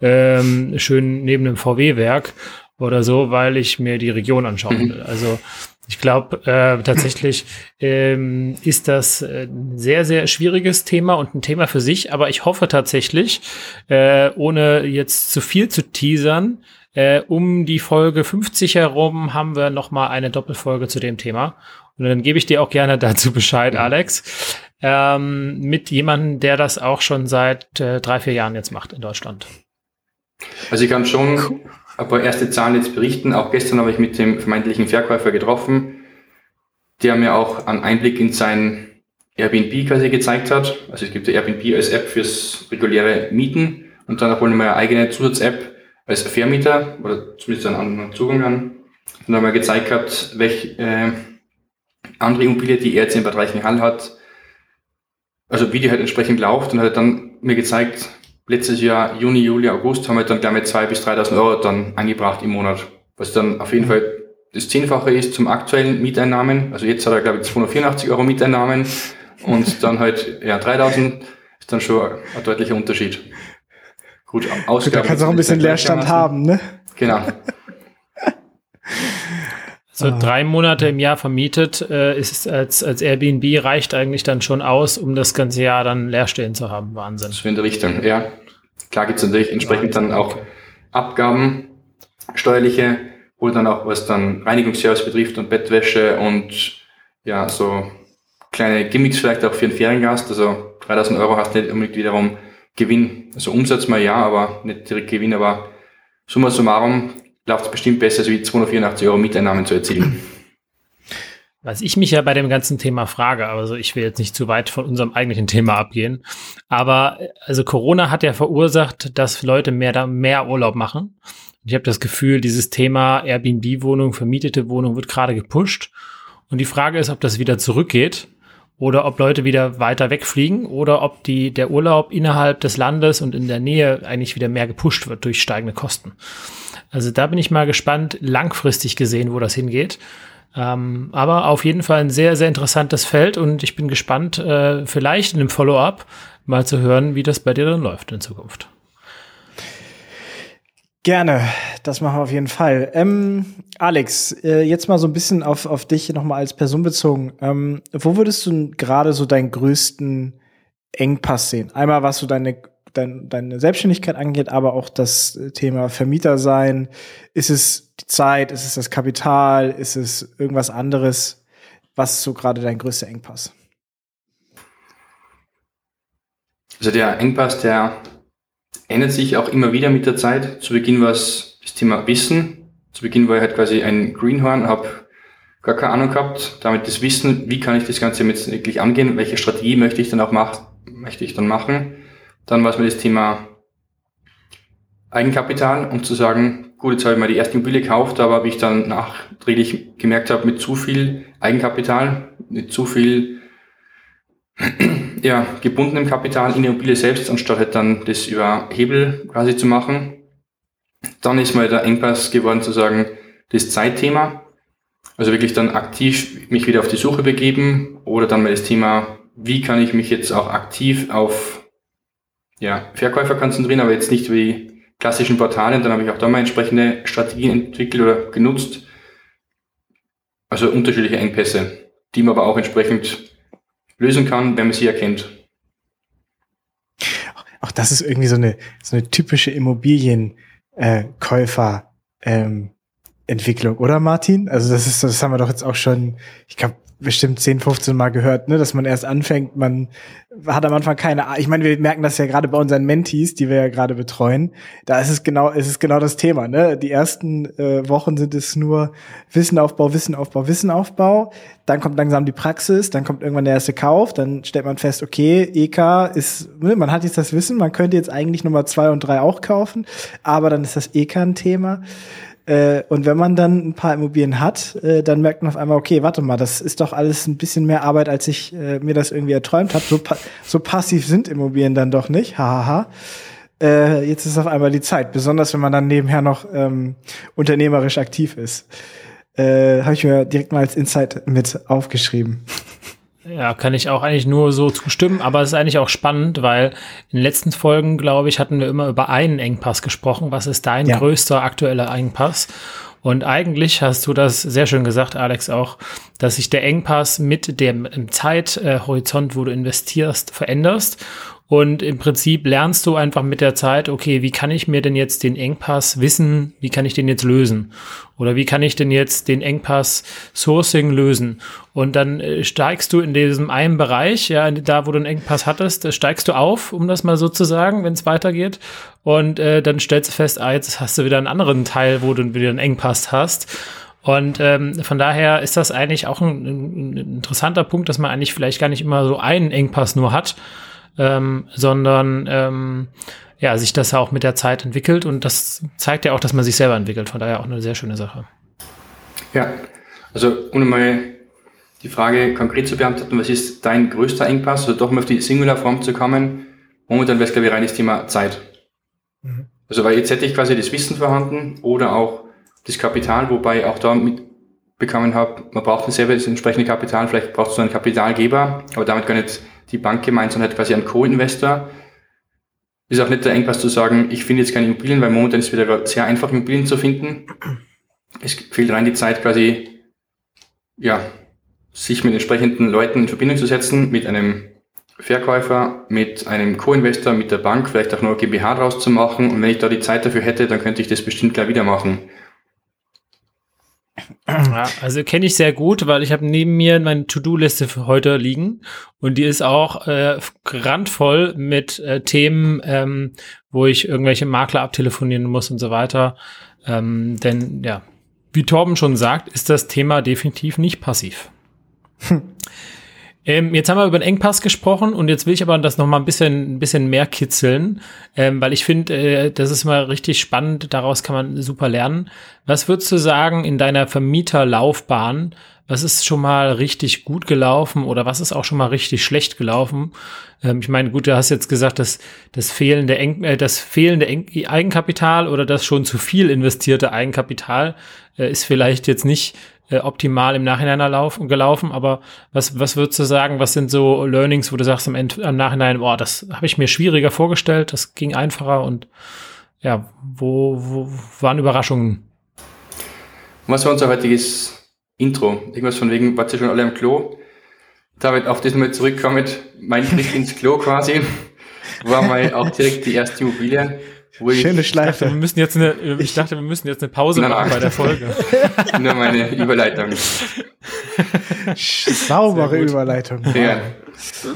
ähm, schön neben einem VW-Werk oder so, weil ich mir die Region anschauen mhm. will. Also Ich glaube, äh, tatsächlich ähm, ist das ein sehr, sehr schwieriges Thema und ein Thema für sich. Aber ich hoffe tatsächlich, äh, ohne jetzt zu viel zu teasern, äh, um die Folge 50 herum haben wir noch mal eine Doppelfolge zu dem Thema. Und dann gebe ich dir auch gerne dazu Bescheid, Alex, ähm, mit jemandem, der das auch schon seit äh, drei, vier Jahren jetzt macht in Deutschland. Also ich kann schon ein paar erste Zahlen jetzt berichten. Auch gestern habe ich mit dem vermeintlichen Verkäufer getroffen, der mir auch einen Einblick in sein Airbnb quasi gezeigt hat. Also es gibt ja Airbnb als App fürs reguläre Mieten und dann auch wohl eine eigene Zusatz-App als Vermieter oder zumindest einen anderen Zugang an. Und dann haben wir gezeigt gehabt, welche äh, andere Immobilie, die er jetzt in Bad Reichenhall hat, also wie die halt entsprechend läuft und hat dann mir gezeigt, letztes Jahr, Juni, Juli, August, haben wir dann gleich mit 2.000 bis 3.000 Euro dann angebracht im Monat. Was dann auf jeden Fall das Zehnfache ist zum aktuellen Mieteinnahmen. Also jetzt hat er, glaube ich, 284 Euro Mieteinnahmen und dann halt, ja, 3.000 ist dann schon ein deutlicher Unterschied. Gut, Ausgaben. Da kannst du auch ein bisschen Leerstand haben, ne? Genau. So ah. drei Monate im Jahr vermietet äh, ist als, als Airbnb reicht eigentlich dann schon aus, um das ganze Jahr dann leer stehen zu haben. Wahnsinn. Das ist in der Richtung, ja. Klar gibt es natürlich entsprechend Wahnsinn. dann auch Abgaben, steuerliche, wo dann auch was dann Reinigungsservice betrifft und Bettwäsche und ja, so kleine Gimmicks vielleicht auch für einen Feriengast. Also 3000 Euro hast du nicht unbedingt wiederum Gewinn. Also Umsatz mal ja, aber nicht direkt Gewinn, aber summa summarum läuft es bestimmt besser, als wie 284 Euro Mieteinnahmen zu erzielen. Was ich mich ja bei dem ganzen Thema frage, also ich will jetzt nicht zu weit von unserem eigentlichen Thema abgehen, aber also Corona hat ja verursacht, dass Leute mehr da mehr Urlaub machen. Ich habe das Gefühl, dieses Thema Airbnb-Wohnung, vermietete Wohnung wird gerade gepusht. Und die Frage ist, ob das wieder zurückgeht oder ob Leute wieder weiter wegfliegen oder ob die, der Urlaub innerhalb des Landes und in der Nähe eigentlich wieder mehr gepusht wird durch steigende Kosten. Also da bin ich mal gespannt, langfristig gesehen, wo das hingeht. Ähm, aber auf jeden Fall ein sehr, sehr interessantes Feld und ich bin gespannt, äh, vielleicht in einem Follow-up mal zu hören, wie das bei dir dann läuft in Zukunft. Gerne, das machen wir auf jeden Fall. Ähm, Alex, äh, jetzt mal so ein bisschen auf, auf dich nochmal als Person bezogen. Ähm, wo würdest du gerade so deinen größten Engpass sehen? Einmal, was so deine dein, deine Selbstständigkeit angeht, aber auch das Thema Vermieter sein. Ist es die Zeit? Ist es das Kapital? Ist es irgendwas anderes? Was ist so gerade dein größter Engpass? Also der Engpass, der ändert sich auch immer wieder mit der Zeit. Zu Beginn war es das Thema Wissen. Zu Beginn war ich halt quasi ein Greenhorn, habe gar keine Ahnung gehabt. Damit das Wissen, wie kann ich das Ganze jetzt wirklich angehen, welche Strategie möchte ich dann auch machen, möchte ich dann machen. Dann war es mir das Thema Eigenkapital, um zu sagen, gut, jetzt habe ich mal die erste Immobilie gekauft, aber wie ich dann nachträglich gemerkt habe, mit zu viel Eigenkapital, mit zu viel ja, gebundenem Kapital in die Immobilie selbst, anstatt halt dann das über Hebel quasi zu machen. Dann ist mal der Engpass geworden zu sagen, das Zeitthema. Also wirklich dann aktiv mich wieder auf die Suche begeben oder dann mal das Thema, wie kann ich mich jetzt auch aktiv auf ja, Verkäufer konzentrieren, aber jetzt nicht wie klassischen Portalen. Dann habe ich auch da mal entsprechende Strategien entwickelt oder genutzt. Also unterschiedliche Engpässe, die man aber auch entsprechend lösen kann, wenn man sie erkennt. Auch das ist irgendwie so eine, so eine typische Immobilienkäufer. Äh, ähm, Entwicklung, oder Martin? Also das ist, das haben wir doch jetzt auch schon, ich glaube, bestimmt 10, 15 Mal gehört, ne, dass man erst anfängt, man hat am Anfang keine Ahnung. Ich meine, wir merken das ja gerade bei unseren Mentees, die wir ja gerade betreuen. Da ist es genau, ist es genau das Thema, ne? Die ersten äh, Wochen sind es nur Wissenaufbau, Wissenaufbau, Wissenaufbau. Dann kommt langsam die Praxis, dann kommt irgendwann der erste Kauf, dann stellt man fest, okay, EK ist, ne, man hat jetzt das Wissen, man könnte jetzt eigentlich Nummer zwei und drei auch kaufen, aber dann ist das EK ein Thema. Äh, und wenn man dann ein paar Immobilien hat, äh, dann merkt man auf einmal, okay, warte mal, das ist doch alles ein bisschen mehr Arbeit, als ich äh, mir das irgendwie erträumt habe. So, pa so passiv sind Immobilien dann doch nicht. Hahaha. Äh, jetzt ist auf einmal die Zeit, besonders wenn man dann nebenher noch ähm, unternehmerisch aktiv ist. Äh, habe ich mir direkt mal als Insight mit aufgeschrieben. Ja, kann ich auch eigentlich nur so zustimmen, aber es ist eigentlich auch spannend, weil in den letzten Folgen, glaube ich, hatten wir immer über einen Engpass gesprochen. Was ist dein ja. größter aktueller Engpass? Und eigentlich hast du das sehr schön gesagt, Alex, auch, dass sich der Engpass mit dem Zeithorizont, wo du investierst, veränderst. Und im Prinzip lernst du einfach mit der Zeit, okay, wie kann ich mir denn jetzt den Engpass wissen, wie kann ich den jetzt lösen? Oder wie kann ich denn jetzt den Engpass Sourcing lösen? Und dann äh, steigst du in diesem einen Bereich, ja, da wo du einen Engpass hattest, steigst du auf, um das mal so zu sagen, wenn es weitergeht. Und äh, dann stellst du fest, ah, jetzt hast du wieder einen anderen Teil, wo du wieder einen Engpass hast. Und ähm, von daher ist das eigentlich auch ein, ein interessanter Punkt, dass man eigentlich vielleicht gar nicht immer so einen Engpass nur hat, ähm, sondern ähm, ja, sich das auch mit der Zeit entwickelt und das zeigt ja auch, dass man sich selber entwickelt. Von daher auch eine sehr schöne Sache. Ja, also ohne mal die Frage konkret zu beantworten, was ist dein größter Engpass, also doch mal auf die Singularform zu kommen, momentan wäre es, glaube ich, reines Thema Zeit. Mhm. Also weil jetzt hätte ich quasi das Wissen vorhanden oder auch das Kapital, wobei auch da mitbekommen habe, man braucht selber das entsprechende Kapital, vielleicht braucht du einen Kapitalgeber, aber damit gar nicht die Bank gemeint, sondern halt quasi ein Co-Investor. Ist auch nicht der Engpass zu sagen, ich finde jetzt keine Immobilien, weil momentan ist es wieder sehr einfach, Immobilien zu finden. Es fehlt rein die Zeit quasi, ja, sich mit entsprechenden Leuten in Verbindung zu setzen, mit einem Verkäufer, mit einem Co-Investor, mit der Bank, vielleicht auch nur GmbH draus zu machen. Und wenn ich da die Zeit dafür hätte, dann könnte ich das bestimmt gleich wieder machen. Also kenne ich sehr gut, weil ich habe neben mir meine To-Do-Liste für heute liegen und die ist auch äh, randvoll mit äh, Themen, ähm, wo ich irgendwelche Makler abtelefonieren muss und so weiter. Ähm, denn ja, wie Torben schon sagt, ist das Thema definitiv nicht passiv. Hm. Ähm, jetzt haben wir über den Engpass gesprochen und jetzt will ich aber das noch mal ein bisschen, ein bisschen mehr kitzeln, ähm, weil ich finde, äh, das ist mal richtig spannend. Daraus kann man super lernen. Was würdest du sagen in deiner Vermieterlaufbahn? Was ist schon mal richtig gut gelaufen oder was ist auch schon mal richtig schlecht gelaufen? Ähm, ich meine, gut, du hast jetzt gesagt, dass das fehlende, Eng äh, das fehlende Eng Eigenkapital oder das schon zu viel investierte Eigenkapital äh, ist vielleicht jetzt nicht äh, optimal im Nachhinein erlaufen, gelaufen, aber was, was würdest du sagen, was sind so Learnings, wo du sagst am, Ende, am Nachhinein, boah, das habe ich mir schwieriger vorgestellt, das ging einfacher und ja, wo, wo waren Überraschungen? Was war unser heutiges Intro? Irgendwas von wegen, wart ihr schon alle im Klo? David, auf das mal zurückkommen, mein Blick ins Klo quasi, war mal auch direkt die erste Immobilie. Schöne Schleife. wir müssen jetzt eine, ich dachte, wir müssen jetzt eine Pause nein, machen bei der Folge. Nur meine Überleitung. Saubere Überleitung. Ja.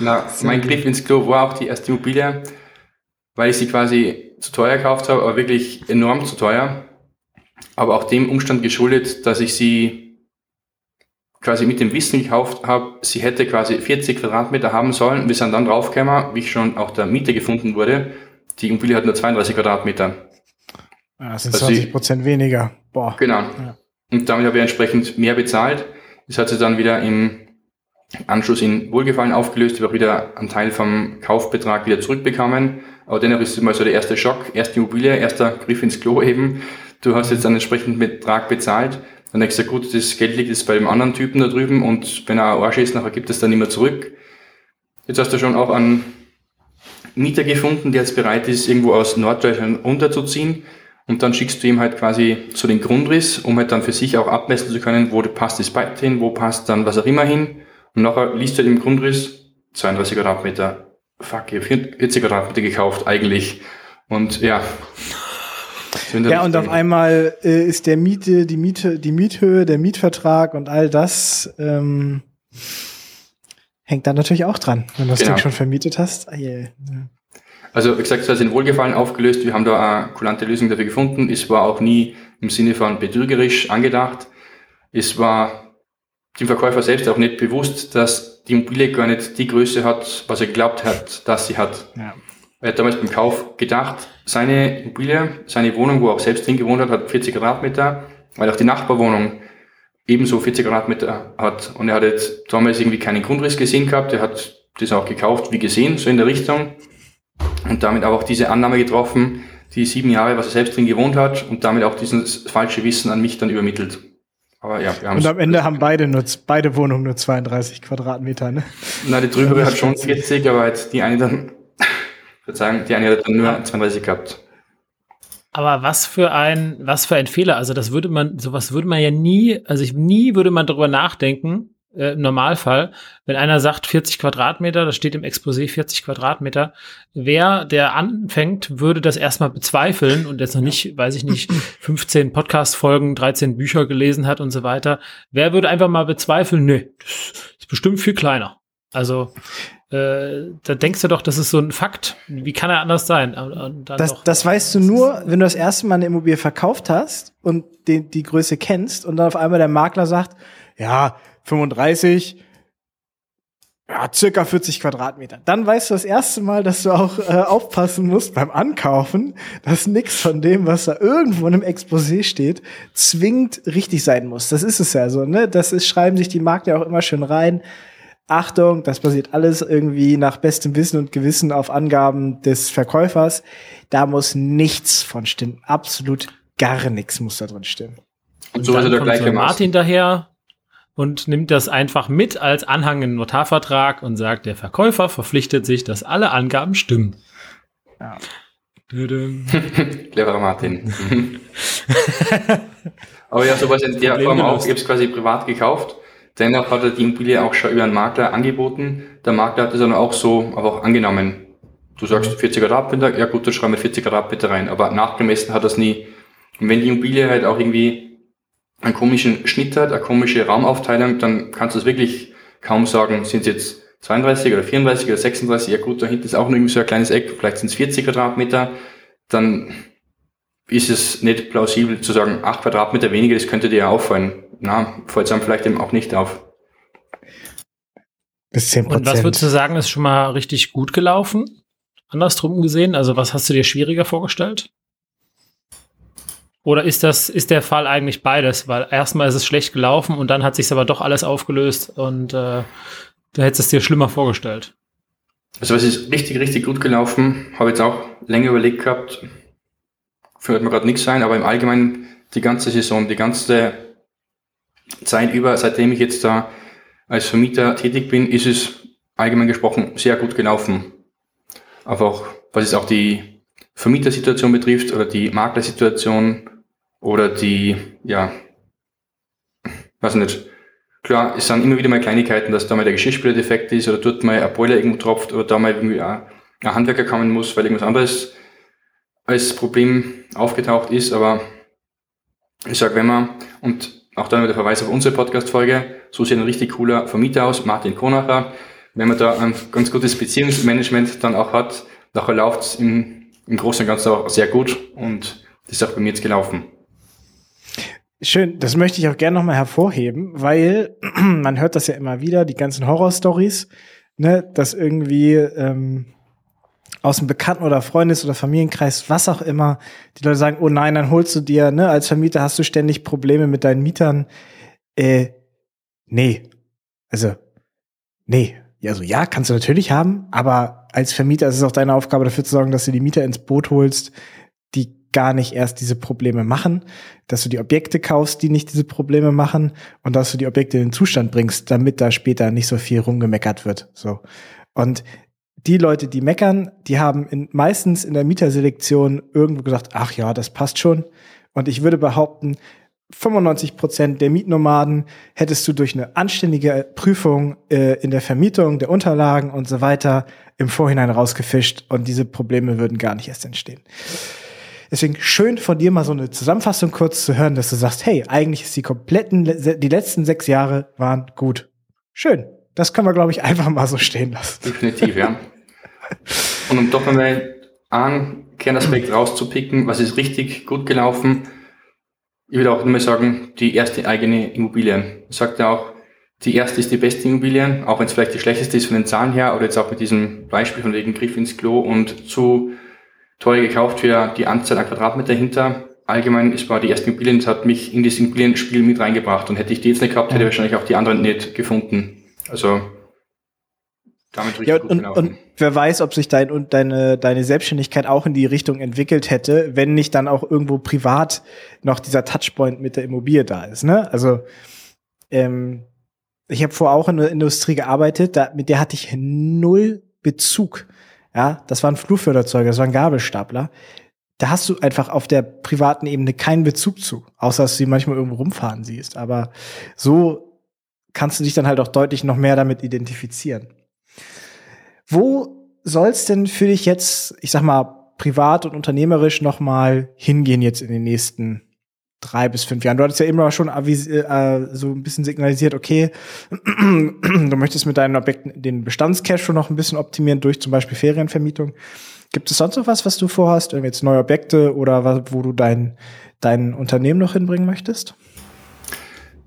Na, mein Griff ins Klo war auch die erste Immobilie, weil ich sie quasi zu teuer gekauft habe, aber wirklich enorm zu teuer. Aber auch dem Umstand geschuldet, dass ich sie quasi mit dem Wissen gekauft habe, sie hätte quasi 40 Quadratmeter haben sollen. Wir sind dann draufgekommen, wie ich schon auch der Miete gefunden wurde, die Immobilie hat nur 32 Quadratmeter. Ja, das sind also 20 Prozent weniger. Boah. Genau. Ja. Und damit habe ich entsprechend mehr bezahlt. Das hat sich dann wieder im Anschluss in Wohlgefallen aufgelöst. Ich habe wieder einen Teil vom Kaufbetrag wieder zurückbekommen. Aber dennoch ist es mal so der erste Schock. Erste Immobilie, erster Griff ins Klo eben. Du hast jetzt einen entsprechenden Betrag bezahlt. Dann denkst du, gut, das Geld liegt jetzt bei dem anderen Typen da drüben und wenn er ein Arsch ist, nachher gibt es dann nicht mehr zurück. Jetzt hast du schon auch einen Mieter gefunden, der jetzt bereit ist, irgendwo aus Norddeutschland runterzuziehen. Und dann schickst du ihm halt quasi zu den Grundriss, um halt dann für sich auch abmessen zu können, wo passt das Bike hin, wo passt dann was auch immer hin. Und nachher liest du halt im Grundriss 32 Quadratmeter. Fuck, ich habe 40 Quadratmeter gekauft eigentlich. Und ja. Ja, und auf einmal äh, ist der Miete, die Miete, die Miethöhe, der Mietvertrag und all das ähm, hängt da natürlich auch dran, wenn du das genau. Ding schon vermietet hast. Ah, yeah. Also wie gesagt, es hat in Wohlgefallen aufgelöst. Wir haben da eine kulante Lösung dafür gefunden. Es war auch nie im Sinne von betrügerisch angedacht. Es war dem Verkäufer selbst auch nicht bewusst, dass die Immobilie gar nicht die Größe hat, was er glaubt hat, dass sie hat. Ja. Er hat damals beim Kauf gedacht, seine Immobilie, seine Wohnung, wo er auch selbst drin gewohnt hat, hat 40 Quadratmeter, weil auch die Nachbarwohnung ebenso 40 Quadratmeter hat. Und er hat jetzt damals irgendwie keinen Grundriss gesehen gehabt. Er hat das auch gekauft, wie gesehen, so in der Richtung. Und damit auch diese Annahme getroffen, die sieben Jahre, was er selbst drin gewohnt hat und damit auch dieses falsche Wissen an mich dann übermittelt. Aber ja, wir haben Und am Ende haben beide nur, beide Wohnungen nur 32 Quadratmeter, ne? Na, die drübere hat schon 40, aber jetzt die eine dann, ich würde sagen, die eine hat dann nur 32 gehabt. Aber was für ein, was für ein Fehler. Also das würde man, sowas würde man ja nie, also ich, nie würde man darüber nachdenken, äh, im Normalfall, wenn einer sagt 40 Quadratmeter, das steht im Exposé 40 Quadratmeter, wer, der anfängt, würde das erstmal bezweifeln und jetzt noch nicht, weiß ich nicht, 15 Podcast-Folgen, 13 Bücher gelesen hat und so weiter. Wer würde einfach mal bezweifeln, nö, das ist bestimmt viel kleiner. Also äh, da denkst du doch, das ist so ein Fakt. Wie kann er anders sein? Das, das weißt du nur, wenn du das erste Mal eine Immobilie verkauft hast und die, die Größe kennst und dann auf einmal der Makler sagt, ja, 35, ja, circa 40 Quadratmeter. Dann weißt du das erste Mal, dass du auch äh, aufpassen musst beim Ankaufen, dass nichts von dem, was da irgendwo in einem Exposé steht, zwingend richtig sein muss. Das ist es ja so, ne? Das ist, schreiben sich die Makler auch immer schön rein. Achtung, das basiert alles irgendwie nach bestem Wissen und Gewissen auf Angaben des Verkäufers. Da muss nichts von stimmen. Absolut gar nichts muss da drin stimmen. Und so ist er der gleiche Martin daher und nimmt das einfach mit als Anhang in Notarvertrag und sagt, der Verkäufer verpflichtet sich, dass alle Angaben stimmen. Ja. Cleverer Martin. Aber ja, sowas in der Form auch. Ich habe es quasi privat gekauft Dennoch hat er die Immobilie auch schon über einen Makler angeboten. Der Makler hat es dann auch so aber auch angenommen. Du sagst 40 Quadratmeter, ja gut, dann schreiben wir 40 Quadratmeter rein. Aber nachgemessen hat es nie. Und wenn die Immobilie halt auch irgendwie einen komischen Schnitt hat, eine komische Raumaufteilung, dann kannst du es wirklich kaum sagen, sind es jetzt 32 oder 34 oder 36, ja gut, da hinten ist auch noch irgendwie so ein kleines Eck, vielleicht sind es 40 Quadratmeter, dann ist es nicht plausibel zu sagen, 8 Quadratmeter weniger, das könnte dir ja auffallen na, einem vielleicht eben auch nicht auf. Bis 10%. Und was würdest du sagen, ist schon mal richtig gut gelaufen? Andersrum gesehen, also was hast du dir schwieriger vorgestellt? Oder ist das, ist der Fall eigentlich beides? Weil erstmal ist es schlecht gelaufen und dann hat sich aber doch alles aufgelöst und äh, da hättest du es dir schlimmer vorgestellt. Also es ist richtig, richtig gut gelaufen. Habe jetzt auch länger überlegt gehabt. Fällt mir gerade nichts sein, aber im Allgemeinen die ganze Saison, die ganze Zeit über, seitdem ich jetzt da als Vermieter tätig bin, ist es allgemein gesprochen sehr gut gelaufen. Aber auch, was es auch die Vermietersituation betrifft oder die Maklersituation oder die, ja, weiß nicht. Klar, es sind immer wieder mal Kleinigkeiten, dass da mal der Geschirrspüler defekt ist oder dort mal ein Boiler irgendwo tropft oder da mal irgendwie ein, Handwerker kommen muss, weil irgendwas anderes als Problem aufgetaucht ist. Aber ich sag, wenn man, und auch dann wieder der Verweis auf unsere Podcast-Folge. So sieht ein richtig cooler Vermieter aus, Martin Konacher. Wenn man da ein ganz gutes Beziehungsmanagement dann auch hat, nachher läuft es im, im Großen und Ganzen auch sehr gut und das ist auch bei mir jetzt gelaufen. Schön, das möchte ich auch gerne nochmal hervorheben, weil man hört das ja immer wieder, die ganzen Horror-Stories, ne, dass irgendwie ähm, aus dem Bekannten- oder Freundes- oder Familienkreis, was auch immer, die Leute sagen, oh nein, dann holst du dir, ne, als Vermieter hast du ständig Probleme mit deinen Mietern. Äh, nee. Also, nee. Also ja, kannst du natürlich haben, aber als Vermieter ist es auch deine Aufgabe, dafür zu sorgen, dass du die Mieter ins Boot holst, die gar nicht erst diese Probleme machen, dass du die Objekte kaufst, die nicht diese Probleme machen und dass du die Objekte in den Zustand bringst, damit da später nicht so viel rumgemeckert wird. So. Und die Leute, die meckern, die haben in, meistens in der Mieterselektion irgendwo gesagt, ach ja, das passt schon. Und ich würde behaupten, 95 Prozent der Mietnomaden hättest du durch eine anständige Prüfung äh, in der Vermietung der Unterlagen und so weiter im Vorhinein rausgefischt und diese Probleme würden gar nicht erst entstehen. Deswegen schön von dir mal so eine Zusammenfassung kurz zu hören, dass du sagst, hey, eigentlich ist die kompletten, die letzten sechs Jahre waren gut. Schön. Das können wir, glaube ich, einfach mal so stehen lassen. Definitiv, ja. Und um doch mal einen Kernaspekt rauszupicken, was ist richtig gut gelaufen? Ich würde auch immer sagen, die erste eigene Immobilie. Ich sagte auch, die erste ist die beste Immobilie, auch wenn es vielleicht die schlechteste ist von den Zahlen her, oder jetzt auch mit diesem Beispiel von wegen Griff ins Klo und zu teuer gekauft für die Anzahl an Quadratmeter dahinter. Allgemein ist war die erste Immobilie, das hat mich in das Immobilienspiel mit reingebracht und hätte ich die jetzt nicht gehabt, hätte ich wahrscheinlich auch die anderen nicht gefunden. Also damit richtig ja, und, gut und wer weiß, ob sich dein und deine deine Selbstständigkeit auch in die Richtung entwickelt hätte, wenn nicht dann auch irgendwo privat noch dieser Touchpoint mit der Immobilie da ist. Ne? Also ähm, ich habe vorher auch in der Industrie gearbeitet, da, mit der hatte ich null Bezug. Ja, das war ein Flurförderzeuger, das war ein Gabelstapler. da hast du einfach auf der privaten Ebene keinen Bezug zu, außer dass du sie manchmal irgendwo rumfahren siehst. Aber so kannst du dich dann halt auch deutlich noch mehr damit identifizieren. Wo soll es denn für dich jetzt, ich sag mal, privat und unternehmerisch noch mal hingehen jetzt in den nächsten drei bis fünf Jahren. Du hattest ja immer schon äh, so ein bisschen signalisiert, okay, du möchtest mit deinen Objekten den Bestandscash schon noch ein bisschen optimieren durch zum Beispiel Ferienvermietung. Gibt es sonst noch was, was du vorhast? Irgendwie jetzt neue Objekte oder wo du dein, dein Unternehmen noch hinbringen möchtest?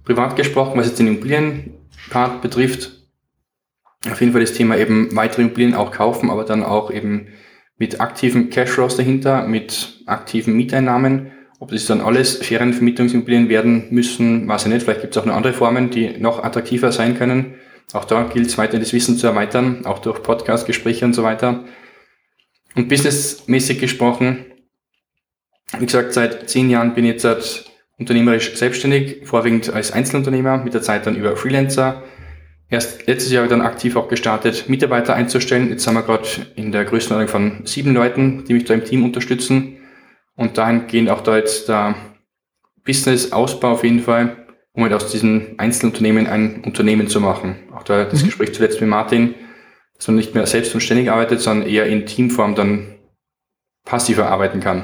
Privat gesprochen, was jetzt den Immobilienpart betrifft, auf jeden Fall das Thema eben weitere Immobilien auch kaufen, aber dann auch eben mit aktiven Cashflows dahinter, mit aktiven Mieteinnahmen ob das dann alles Ferienvermietungsimmobilien werden müssen, weiß ich nicht. Vielleicht gibt es auch noch andere Formen, die noch attraktiver sein können. Auch da gilt es weiter, das Wissen zu erweitern, auch durch Podcast-Gespräche und so weiter. Und businessmäßig gesprochen, wie gesagt, seit zehn Jahren bin ich jetzt unternehmerisch selbstständig, vorwiegend als Einzelunternehmer, mit der Zeit dann über Freelancer. Erst letztes Jahr dann aktiv auch gestartet, Mitarbeiter einzustellen. Jetzt sind wir gerade in der Größenordnung von sieben Leuten, die mich da im Team unterstützen. Und dahingehend auch da jetzt der Business-Ausbau auf jeden Fall, um halt aus diesen Einzelunternehmen ein Unternehmen zu machen. Auch da das mhm. Gespräch zuletzt mit Martin, dass man nicht mehr selbst und ständig arbeitet, sondern eher in Teamform dann passiver arbeiten kann.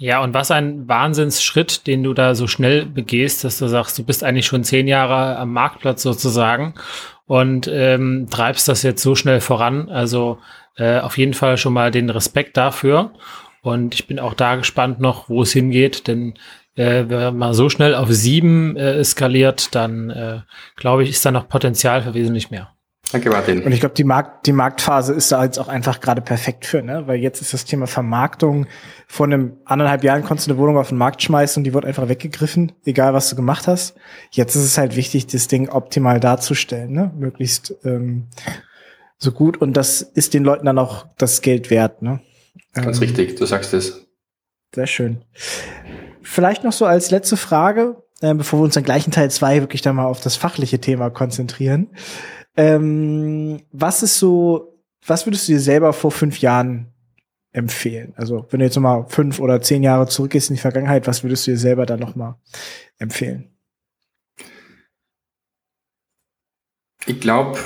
Ja, und was ein Wahnsinnsschritt, den du da so schnell begehst, dass du sagst, du bist eigentlich schon zehn Jahre am Marktplatz sozusagen und ähm, treibst das jetzt so schnell voran. Also äh, auf jeden Fall schon mal den Respekt dafür. Und ich bin auch da gespannt noch, wo es hingeht, denn äh, wenn man so schnell auf sieben äh, eskaliert, dann äh, glaube ich, ist da noch Potenzial für wesentlich mehr. Danke, Martin. Und ich glaube, die, Markt, die Marktphase ist da jetzt auch einfach gerade perfekt für, ne? Weil jetzt ist das Thema Vermarktung. Vor einem anderthalb Jahren konntest du eine Wohnung auf den Markt schmeißen und die wurde einfach weggegriffen, egal was du gemacht hast. Jetzt ist es halt wichtig, das Ding optimal darzustellen, ne? Möglichst ähm, so gut. Und das ist den Leuten dann auch das Geld wert, ne? Ganz ähm, richtig, du sagst es. Sehr schön. Vielleicht noch so als letzte Frage, äh, bevor wir uns dann gleich in Teil zwei wirklich dann mal auf das fachliche Thema konzentrieren. Ähm, was ist so, was würdest du dir selber vor fünf Jahren empfehlen? Also, wenn du jetzt nochmal fünf oder zehn Jahre zurückgehst in die Vergangenheit, was würdest du dir selber dann nochmal empfehlen? Ich glaube,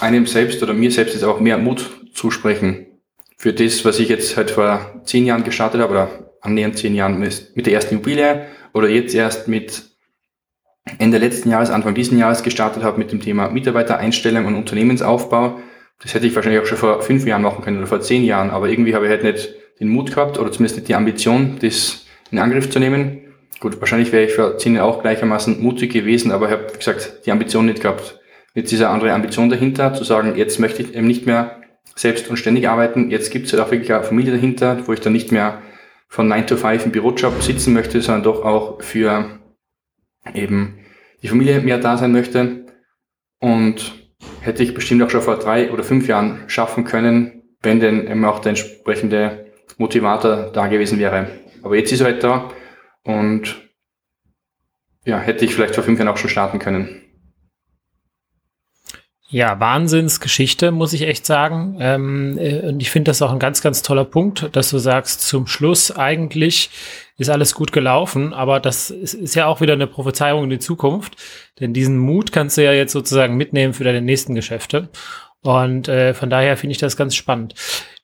einem selbst oder mir selbst ist auch mehr Mut zusprechen für das, was ich jetzt halt vor zehn Jahren gestartet habe, oder annähernd zehn Jahren mit der ersten Immobilie oder jetzt erst mit Ende letzten Jahres, Anfang diesen Jahres gestartet habe mit dem Thema Mitarbeitereinstellung und Unternehmensaufbau. Das hätte ich wahrscheinlich auch schon vor fünf Jahren machen können oder vor zehn Jahren, aber irgendwie habe ich halt nicht den Mut gehabt oder zumindest nicht die Ambition, das in Angriff zu nehmen. Gut, wahrscheinlich wäre ich vor zehn Jahren auch gleichermaßen mutig gewesen, aber ich habe, wie gesagt, die Ambition nicht gehabt. Mit dieser andere Ambition dahinter, zu sagen, jetzt möchte ich eben nicht mehr selbst und ständig arbeiten. Jetzt gibt es halt auch wirklich eine Familie dahinter, wo ich dann nicht mehr von 9 to 5 im Bürojob sitzen möchte, sondern doch auch für eben die Familie mehr da sein möchte. Und hätte ich bestimmt auch schon vor drei oder fünf Jahren schaffen können, wenn denn eben auch der entsprechende Motivator da gewesen wäre. Aber jetzt ist er halt da und ja, hätte ich vielleicht vor fünf Jahren auch schon starten können. Ja, Wahnsinnsgeschichte, muss ich echt sagen. Ähm, äh, und ich finde das auch ein ganz, ganz toller Punkt, dass du sagst, zum Schluss eigentlich ist alles gut gelaufen, aber das ist, ist ja auch wieder eine Prophezeiung in die Zukunft, denn diesen Mut kannst du ja jetzt sozusagen mitnehmen für deine nächsten Geschäfte. Und äh, von daher finde ich das ganz spannend.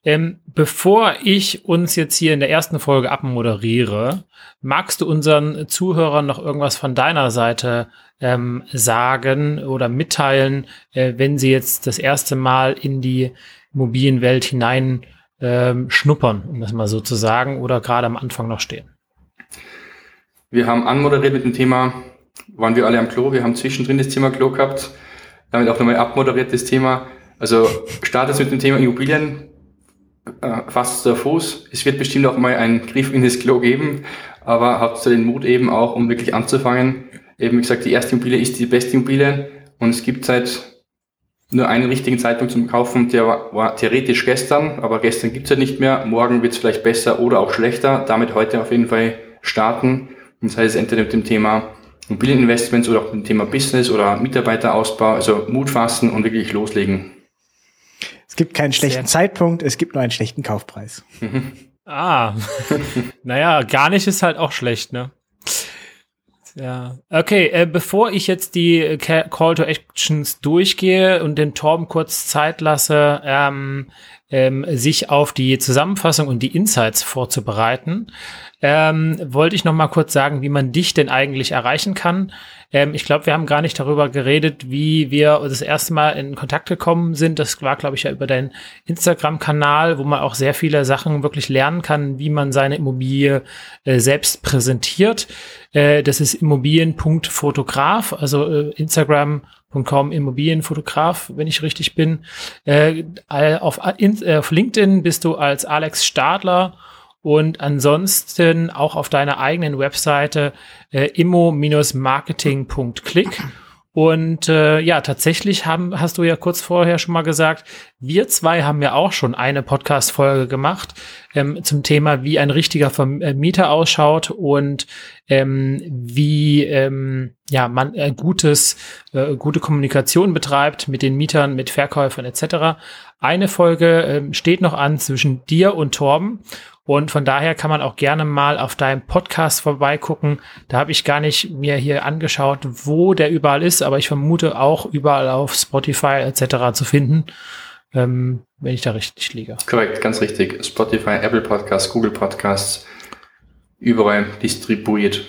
Ähm, bevor ich uns jetzt hier in der ersten Folge abmoderiere, magst du unseren Zuhörern noch irgendwas von deiner Seite ähm, sagen oder mitteilen, äh, wenn sie jetzt das erste Mal in die Immobilienwelt hinein ähm, schnuppern, um das mal so zu sagen, oder gerade am Anfang noch stehen? Wir haben anmoderiert mit dem Thema, waren wir alle am Klo, wir haben zwischendrin das Thema Klo gehabt, damit auch nochmal abmoderiert das Thema. Also startet mit dem Thema Immobilien, äh, fasst der Fuß. Es wird bestimmt auch mal einen Griff in das Klo geben, aber habt den Mut eben auch, um wirklich anzufangen. Eben wie gesagt, die erste Immobilie ist die beste Immobilie und es gibt seit nur einen richtigen Zeitpunkt zum Kaufen, der war theoretisch gestern, aber gestern gibt's ja nicht mehr. Morgen wird's vielleicht besser oder auch schlechter. Damit heute auf jeden Fall starten. Und das heißt, entweder mit dem Thema Immobilieninvestments oder auch mit dem Thema Business oder Mitarbeiterausbau, also Mut fassen und wirklich loslegen Es gibt keinen schlechten Sehr Zeitpunkt, es gibt nur einen schlechten Kaufpreis. ah, naja, gar nicht ist halt auch schlecht, ne? Ja, okay, äh, bevor ich jetzt die Call to Actions durchgehe und den Torben kurz Zeit lasse, ähm, ähm, sich auf die Zusammenfassung und die Insights vorzubereiten, ähm, wollte ich noch mal kurz sagen, wie man dich denn eigentlich erreichen kann. Ähm, ich glaube, wir haben gar nicht darüber geredet, wie wir das erste Mal in Kontakt gekommen sind. Das war, glaube ich, ja über deinen Instagram-Kanal, wo man auch sehr viele Sachen wirklich lernen kann, wie man seine Immobilie äh, selbst präsentiert. Äh, das ist immobilien.fotograf, also äh, Instagram.com Immobilienfotograf, wenn ich richtig bin. Äh, auf, in, äh, auf LinkedIn bist du als Alex Stadler und ansonsten auch auf deiner eigenen Webseite äh, immo-marketing.click. Und äh, ja, tatsächlich haben, hast du ja kurz vorher schon mal gesagt, wir zwei haben ja auch schon eine Podcast-Folge gemacht ähm, zum Thema, wie ein richtiger Vermieter äh, ausschaut und ähm, wie ähm, ja man äh, gutes, äh, gute Kommunikation betreibt mit den Mietern, mit Verkäufern etc. Eine Folge äh, steht noch an zwischen dir und Torben und von daher kann man auch gerne mal auf deinem Podcast vorbeigucken. Da habe ich gar nicht mir hier angeschaut, wo der überall ist, aber ich vermute auch überall auf Spotify etc. zu finden, ähm, wenn ich da richtig liege. Korrekt, ganz richtig. Spotify, Apple Podcasts, Google Podcasts, überall distribuiert.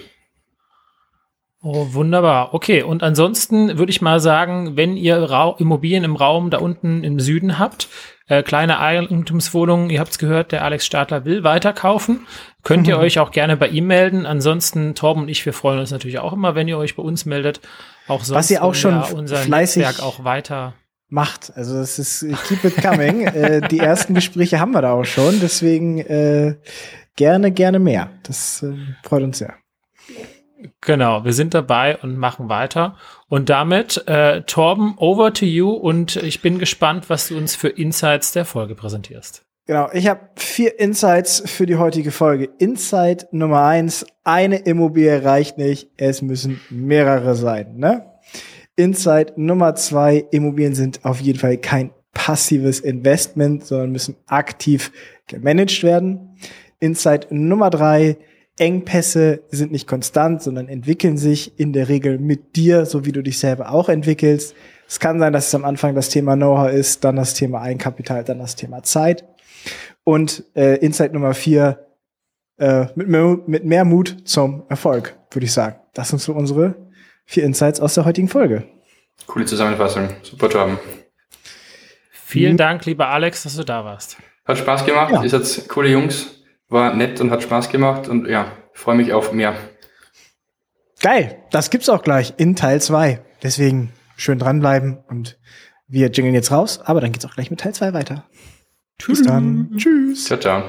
Oh, wunderbar. Okay, und ansonsten würde ich mal sagen, wenn ihr Ra Immobilien im Raum da unten im Süden habt, äh, kleine Eigentumswohnungen, ihr habt es gehört, der Alex Stadler will weiterkaufen, könnt mhm. ihr euch auch gerne bei ihm melden. Ansonsten, Torben und ich, wir freuen uns natürlich auch immer, wenn ihr euch bei uns meldet. Auch sonst, Was ihr auch schon unser fleißig Netzwerk auch weiter macht. Also das ist keep it coming. äh, die ersten Gespräche haben wir da auch schon, deswegen äh, gerne, gerne mehr. Das äh, freut uns sehr. Genau, wir sind dabei und machen weiter. Und damit, äh, Torben, over to you und ich bin gespannt, was du uns für Insights der Folge präsentierst. Genau, ich habe vier Insights für die heutige Folge. Insight Nummer eins, eine Immobilie reicht nicht, es müssen mehrere sein. Ne? Insight Nummer zwei, Immobilien sind auf jeden Fall kein passives Investment, sondern müssen aktiv gemanagt werden. Insight Nummer drei, Engpässe sind nicht konstant, sondern entwickeln sich in der Regel mit dir, so wie du dich selber auch entwickelst. Es kann sein, dass es am Anfang das Thema Know-how ist, dann das Thema Eigenkapital, dann das Thema Zeit. Und äh, Insight Nummer vier, äh, mit, mehr, mit mehr Mut zum Erfolg, würde ich sagen. Das sind so unsere vier Insights aus der heutigen Folge. Coole Zusammenfassung. Super Job. Vielen mhm. Dank, lieber Alex, dass du da warst. Hat Spaß gemacht. Ja. Ihr seid coole Jungs war nett und hat Spaß gemacht und ja, freue mich auf mehr. Geil, das gibt's auch gleich in Teil 2. Deswegen schön dranbleiben und wir jingeln jetzt raus, aber dann geht's auch gleich mit Teil 2 weiter. Tschüss. Bis dann. Tschüss. Ciao, ciao.